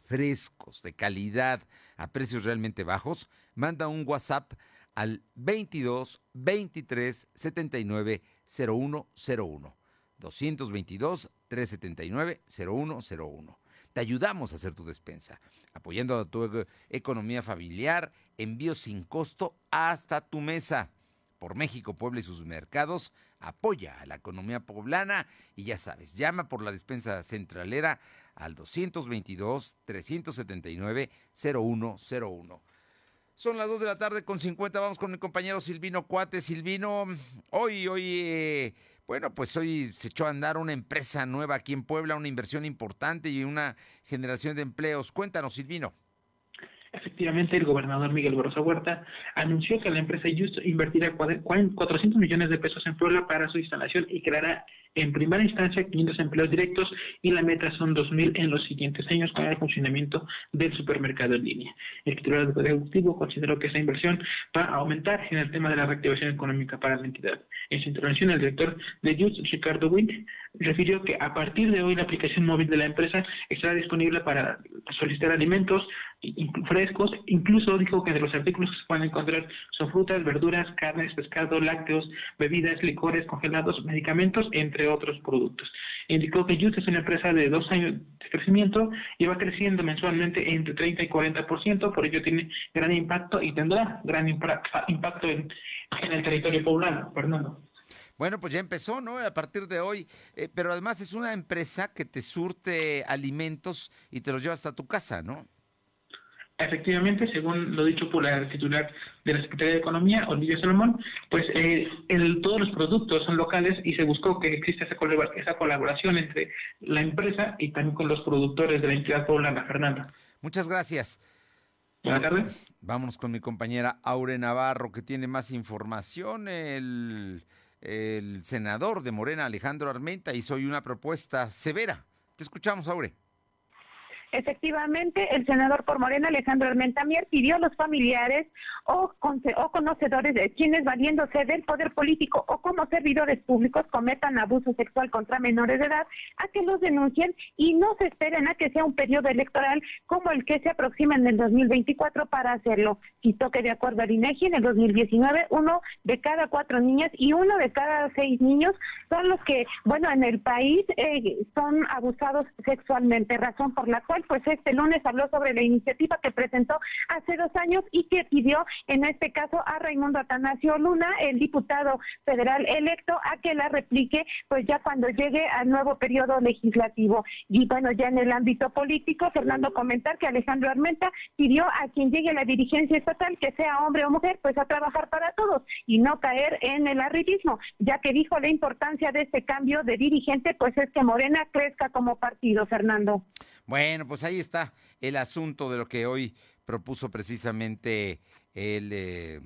Speaker 1: frescos, de calidad, a precios realmente bajos, manda un WhatsApp al 22 23 79 0101. 222 379 0101. Te ayudamos a hacer tu despensa, apoyando a tu e-, economía familiar, envío sin costo hasta tu mesa. Por México, Puebla y sus mercados, apoya a la economía poblana y ya sabes, llama por la despensa centralera al 222-379-0101. Son las 2 de la tarde con 50, vamos con mi compañero Silvino Cuate. Silvino, hoy, hoy... Eh, bueno, pues hoy se echó a andar una empresa nueva aquí en Puebla, una inversión importante y una generación de empleos. Cuéntanos, Silvino.
Speaker 8: Efectivamente, el gobernador Miguel Barroso Huerta anunció que la empresa Just invertirá 400 millones de pesos en Puebla para su instalación y creará en primera instancia 500 empleos directos y la meta son 2.000 en los siguientes años para el funcionamiento del supermercado en línea. El titular del Poder consideró que esta inversión va a aumentar en el tema de la reactivación económica para la entidad. En su intervención, el director de Just, Ricardo Wind, refirió que a partir de hoy la aplicación móvil de la empresa estará disponible para solicitar alimentos frescos, incluso dijo que de los artículos que se pueden encontrar son frutas, verduras, carnes, pescado, lácteos, bebidas, licores, congelados, medicamentos, entre otros productos. Indicó que Just es una empresa de dos años de crecimiento y va creciendo mensualmente entre 30 y 40%, por ello tiene gran impacto y tendrá gran impacto en, el territorio poblano. Fernando.
Speaker 1: Bueno, pues ya empezó, ¿no? A partir de hoy. Eh, pero además es una empresa que te surte alimentos y te los llevas a tu casa, ¿no?
Speaker 8: Efectivamente, según lo dicho por la titular de la Secretaría de Economía, Olivia Salomón, pues eh, todos los productos son locales y se buscó que exista esa, esa colaboración entre la empresa y también con los productores de la entidad poblana, Fernanda.
Speaker 1: Muchas gracias.
Speaker 8: Buenas tardes.
Speaker 1: Vámonos con mi compañera Aure Navarro, que tiene más información. El, el senador de Morena, Alejandro Armenta, hizo hoy una propuesta severa. Te escuchamos, Aure.
Speaker 7: Efectivamente, el senador por Morena, Alejandro Armentamier, pidió a los familiares o, o conocedores de quienes valiéndose del poder político o como servidores públicos cometan abuso sexual contra menores de edad a que los denuncien y no se esperen a que sea un periodo electoral como el que se aproxima en el 2024 para hacerlo. Citó que de acuerdo al INEGI en el 2019 uno de cada cuatro niñas y uno de cada seis niños son los que, bueno, en el país eh, son abusados sexualmente, razón por la cual pues este lunes habló sobre la iniciativa que presentó hace dos años y que pidió en este caso a Raimundo Atanasio Luna, el diputado federal electo, a que la replique pues ya cuando llegue al nuevo periodo legislativo. Y bueno, ya en el ámbito político, Fernando comentar que Alejandro Armenta pidió a quien llegue a la dirigencia estatal, que sea hombre o mujer, pues a trabajar para todos y no caer en el arribismo, ya que dijo la importancia de este cambio de dirigente, pues es que Morena crezca como partido, Fernando.
Speaker 1: Bueno, pues ahí está el asunto de lo que hoy propuso precisamente el, eh,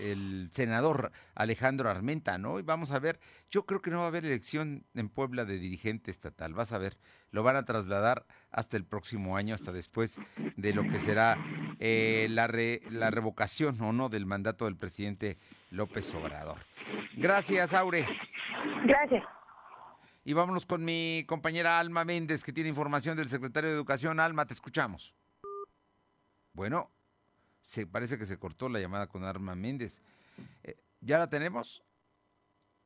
Speaker 1: el senador Alejandro Armenta, ¿no? Y vamos a ver, yo creo que no va a haber elección en Puebla de dirigente estatal, vas a ver, lo van a trasladar hasta el próximo año, hasta después de lo que será eh, la, la revocación o no del mandato del presidente López Obrador. Gracias, Aure.
Speaker 7: Gracias.
Speaker 1: Y vámonos con mi compañera Alma Méndez, que tiene información del secretario de Educación. Alma, te escuchamos. Bueno, se parece que se cortó la llamada con Alma Méndez. Eh, ¿Ya la tenemos?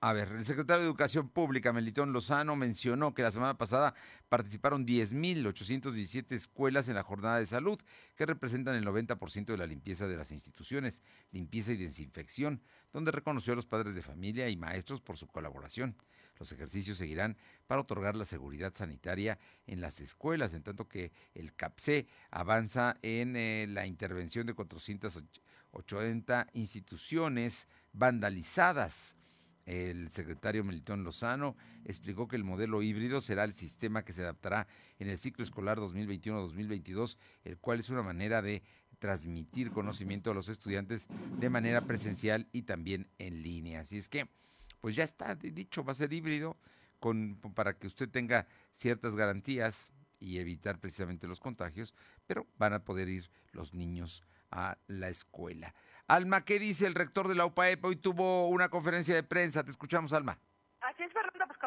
Speaker 1: A ver, el secretario de Educación Pública, Melitón Lozano, mencionó que la semana pasada participaron 10.817 escuelas en la jornada de salud, que representan el 90% de la limpieza de las instituciones, limpieza y desinfección, donde reconoció a los padres de familia y maestros por su colaboración. Los ejercicios seguirán para otorgar la seguridad sanitaria en las escuelas, en tanto que el CAPSE avanza en eh, la intervención de 480 instituciones vandalizadas. El secretario Melitón Lozano explicó que el modelo híbrido será el sistema que se adaptará en el ciclo escolar 2021-2022, el cual es una manera de transmitir conocimiento a los estudiantes de manera presencial y también en línea. Así es que pues ya está dicho, va a ser híbrido con, para que usted tenga ciertas garantías y evitar precisamente los contagios, pero van a poder ir los niños a la escuela. Alma, ¿qué dice el rector de la UPAEP? Hoy tuvo una conferencia de prensa. Te escuchamos, Alma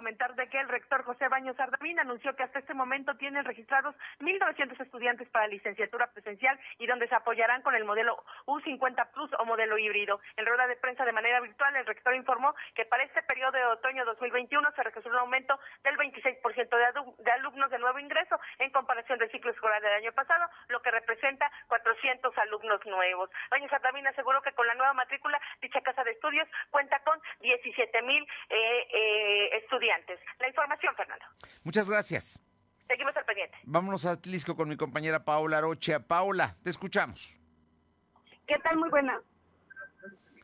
Speaker 7: comentar de que el rector José Baños Ardamín anunció que hasta este momento tienen registrados 1.900 estudiantes para licenciatura presencial y donde se apoyarán con el modelo U50 Plus o modelo híbrido. En rueda de prensa de manera virtual, el rector informó que para este periodo de otoño 2021 se registró un aumento del 26% de, alumnos de nuevo ingreso en comparación del ciclo escolar del año pasado, lo que representa 400 alumnos nuevos. Baños Ardamín aseguró que con la nueva matrícula, dicha casa de estudios cuenta con 17 mil eh, eh, estudiantes la información, Fernando.
Speaker 1: Muchas gracias.
Speaker 7: Seguimos al pendiente.
Speaker 1: Vámonos a Atlisco con mi compañera Paola Rocha. Paola, te escuchamos.
Speaker 16: ¿Qué tal? Muy buena.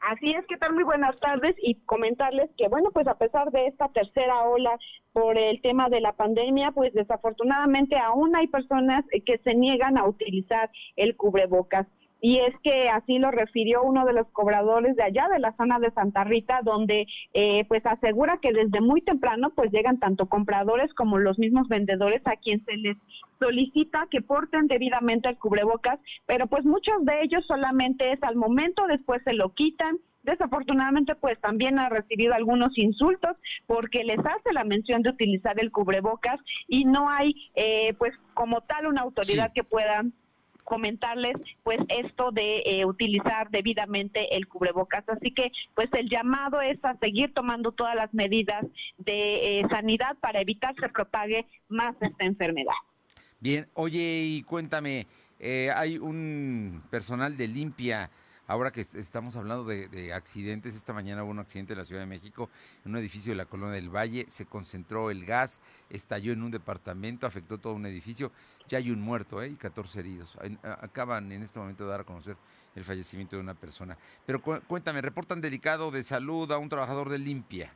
Speaker 16: Así es, ¿qué tal? Muy buenas tardes y comentarles que, bueno, pues a pesar de esta tercera ola por el tema de la pandemia, pues desafortunadamente aún hay personas que se niegan a utilizar el cubrebocas y es que así lo refirió uno de los cobradores de allá de la zona de Santa Rita donde eh, pues asegura que desde muy temprano pues llegan tanto compradores como los mismos vendedores a quien se les solicita que porten debidamente el cubrebocas pero pues muchos de ellos solamente es al momento después se lo quitan. Desafortunadamente pues también ha recibido algunos insultos porque les hace la mención de utilizar el cubrebocas y no hay eh, pues como tal una autoridad que pueda comentarles pues esto de eh, utilizar debidamente el cubrebocas. Así que pues el llamado es a seguir tomando todas las medidas de eh, sanidad para evitar se propague más esta enfermedad.
Speaker 1: Bien, oye y cuéntame, eh, hay un personal de limpia Ahora que estamos hablando de, accidentes, esta mañana hubo un accidente en la Ciudad de México, en un edificio de la Colonia del Valle, se concentró el gas, estalló en un departamento, afectó todo un edificio, ya hay un muerto ¿eh? y 14 heridos. Acaban en este momento de dar a conocer el fallecimiento de una persona. Pero cuéntame, reportan delicado de salud a un trabajador de limpia.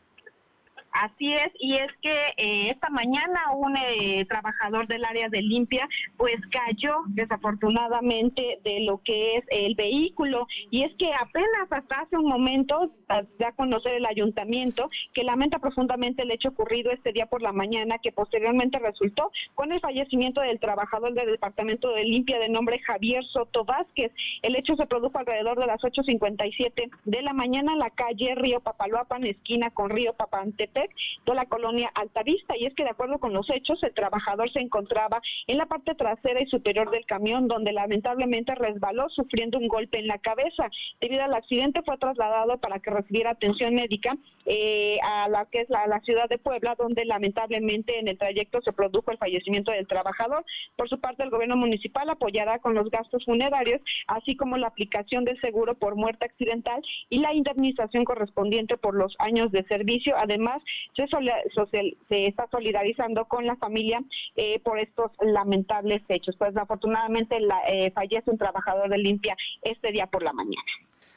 Speaker 16: Así es, y es que eh, esta mañana un eh, trabajador del área de limpia pues cayó desafortunadamente de lo que es el vehículo y es que apenas hasta hace un momento da a conocer el ayuntamiento que lamenta profundamente el hecho ocurrido este día por la mañana que posteriormente resultó con el fallecimiento del trabajador del departamento de limpia de nombre Javier Soto Vázquez. El hecho se produjo alrededor de las 8.57 de la mañana en la calle Río Papaloapan, esquina con Río Papantepec de la colonia Altavista. Y es que de acuerdo con los hechos, el trabajador se encontraba en la parte trasera y superior del camión, donde lamentablemente resbaló sufriendo un golpe en la cabeza. Debido al accidente fue trasladado para que recibiera atención médica eh, a la que es la, ciudad de Puebla, donde lamentablemente en el trayecto se produjo el fallecimiento del trabajador. Por su parte, el gobierno municipal apoyará con los gastos funerarios, así como la aplicación del seguro por muerte accidental y la indemnización correspondiente por los años de servicio. Además, se, está solidarizando con la familia eh, por estos lamentables hechos. Pues afortunadamente eh, fallece un trabajador de limpia este día por la mañana.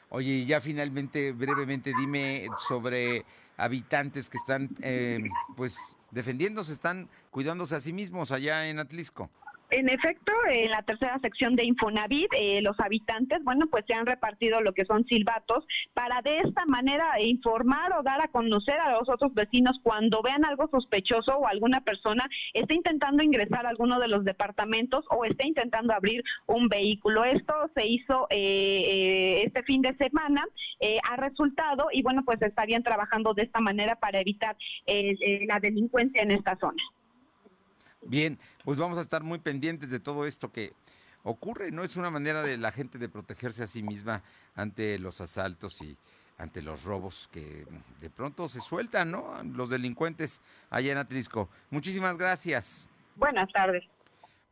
Speaker 1: Oye, y ya finalmente, brevemente, dime sobre habitantes que están, eh, pues, defendiéndose, están cuidándose a sí mismos allá en Atlisco.
Speaker 16: En efecto, en la tercera sección de Infonavit, eh, los habitantes, bueno, pues se han repartido lo que son silbatos para de esta manera informar o dar a conocer a los otros vecinos cuando vean algo sospechoso o alguna persona está intentando ingresar a alguno de los departamentos o está intentando abrir un vehículo. Esto se hizo eh, eh, este fin de semana, ha resultado y bueno, pues estarían trabajando de esta manera para evitar la delincuencia en esta zona.
Speaker 1: Bien, pues vamos a estar muy pendientes de todo esto que ocurre, ¿no? Es una manera de la gente de protegerse a sí misma ante los asaltos y ante los robos que de pronto se sueltan, ¿no? Los delincuentes allá en Atrisco. Muchísimas gracias.
Speaker 16: Buenas tardes.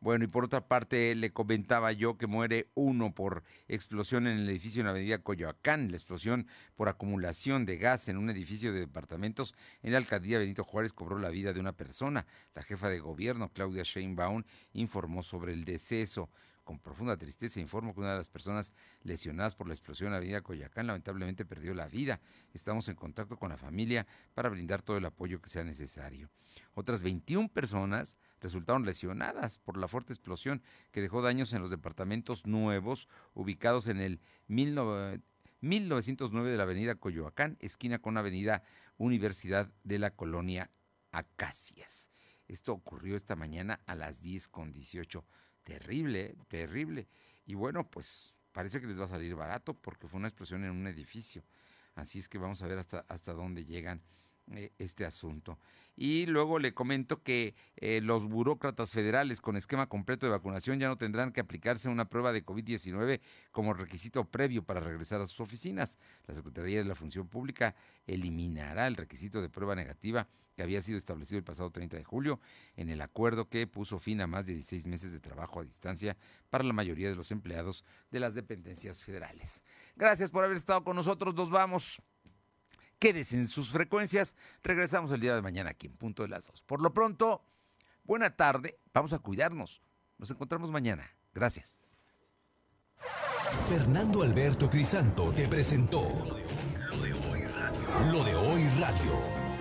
Speaker 1: Bueno, y por otra parte, le comentaba yo que muere uno por explosión en el edificio en la avenida Coyoacán, la explosión por acumulación de gas en un edificio de departamentos en la alcaldía Benito Juárez cobró la vida de una persona. La jefa de gobierno, Claudia Sheinbaum, informó sobre el deceso. Con profunda tristeza informo que una de las personas lesionadas por la explosión en la avenida Coyacán lamentablemente perdió la vida. Estamos en contacto con la familia para brindar todo el apoyo que sea necesario. Otras 21 personas resultaron lesionadas por la fuerte explosión que dejó daños en los departamentos nuevos ubicados en el 1909 de la avenida Coyoacán, esquina con avenida Universidad de la Colonia Acacias. Esto ocurrió esta mañana a las 10 con 18 Terrible, terrible. Y bueno, pues parece que les va a salir barato porque fue una explosión en un edificio. Así es que vamos a ver hasta, hasta dónde llegan eh, este asunto. Y luego le comento que eh, los burócratas federales con esquema completo de vacunación ya no tendrán que aplicarse una prueba de COVID-19 como requisito previo para regresar a sus oficinas. La Secretaría de la Función Pública eliminará el requisito de prueba negativa que había sido establecido el pasado 30 de julio en el acuerdo que puso fin a más de 16 meses de trabajo a distancia para la mayoría de los empleados de las dependencias federales. Gracias por haber estado con nosotros. Nos vamos. Quédese en sus frecuencias. Regresamos el día de mañana aquí en punto de las dos. Por lo pronto, buena tarde. Vamos a cuidarnos. Nos encontramos mañana. Gracias.
Speaker 2: Fernando Alberto Crisanto te presentó lo de hoy radio. Lo de hoy radio.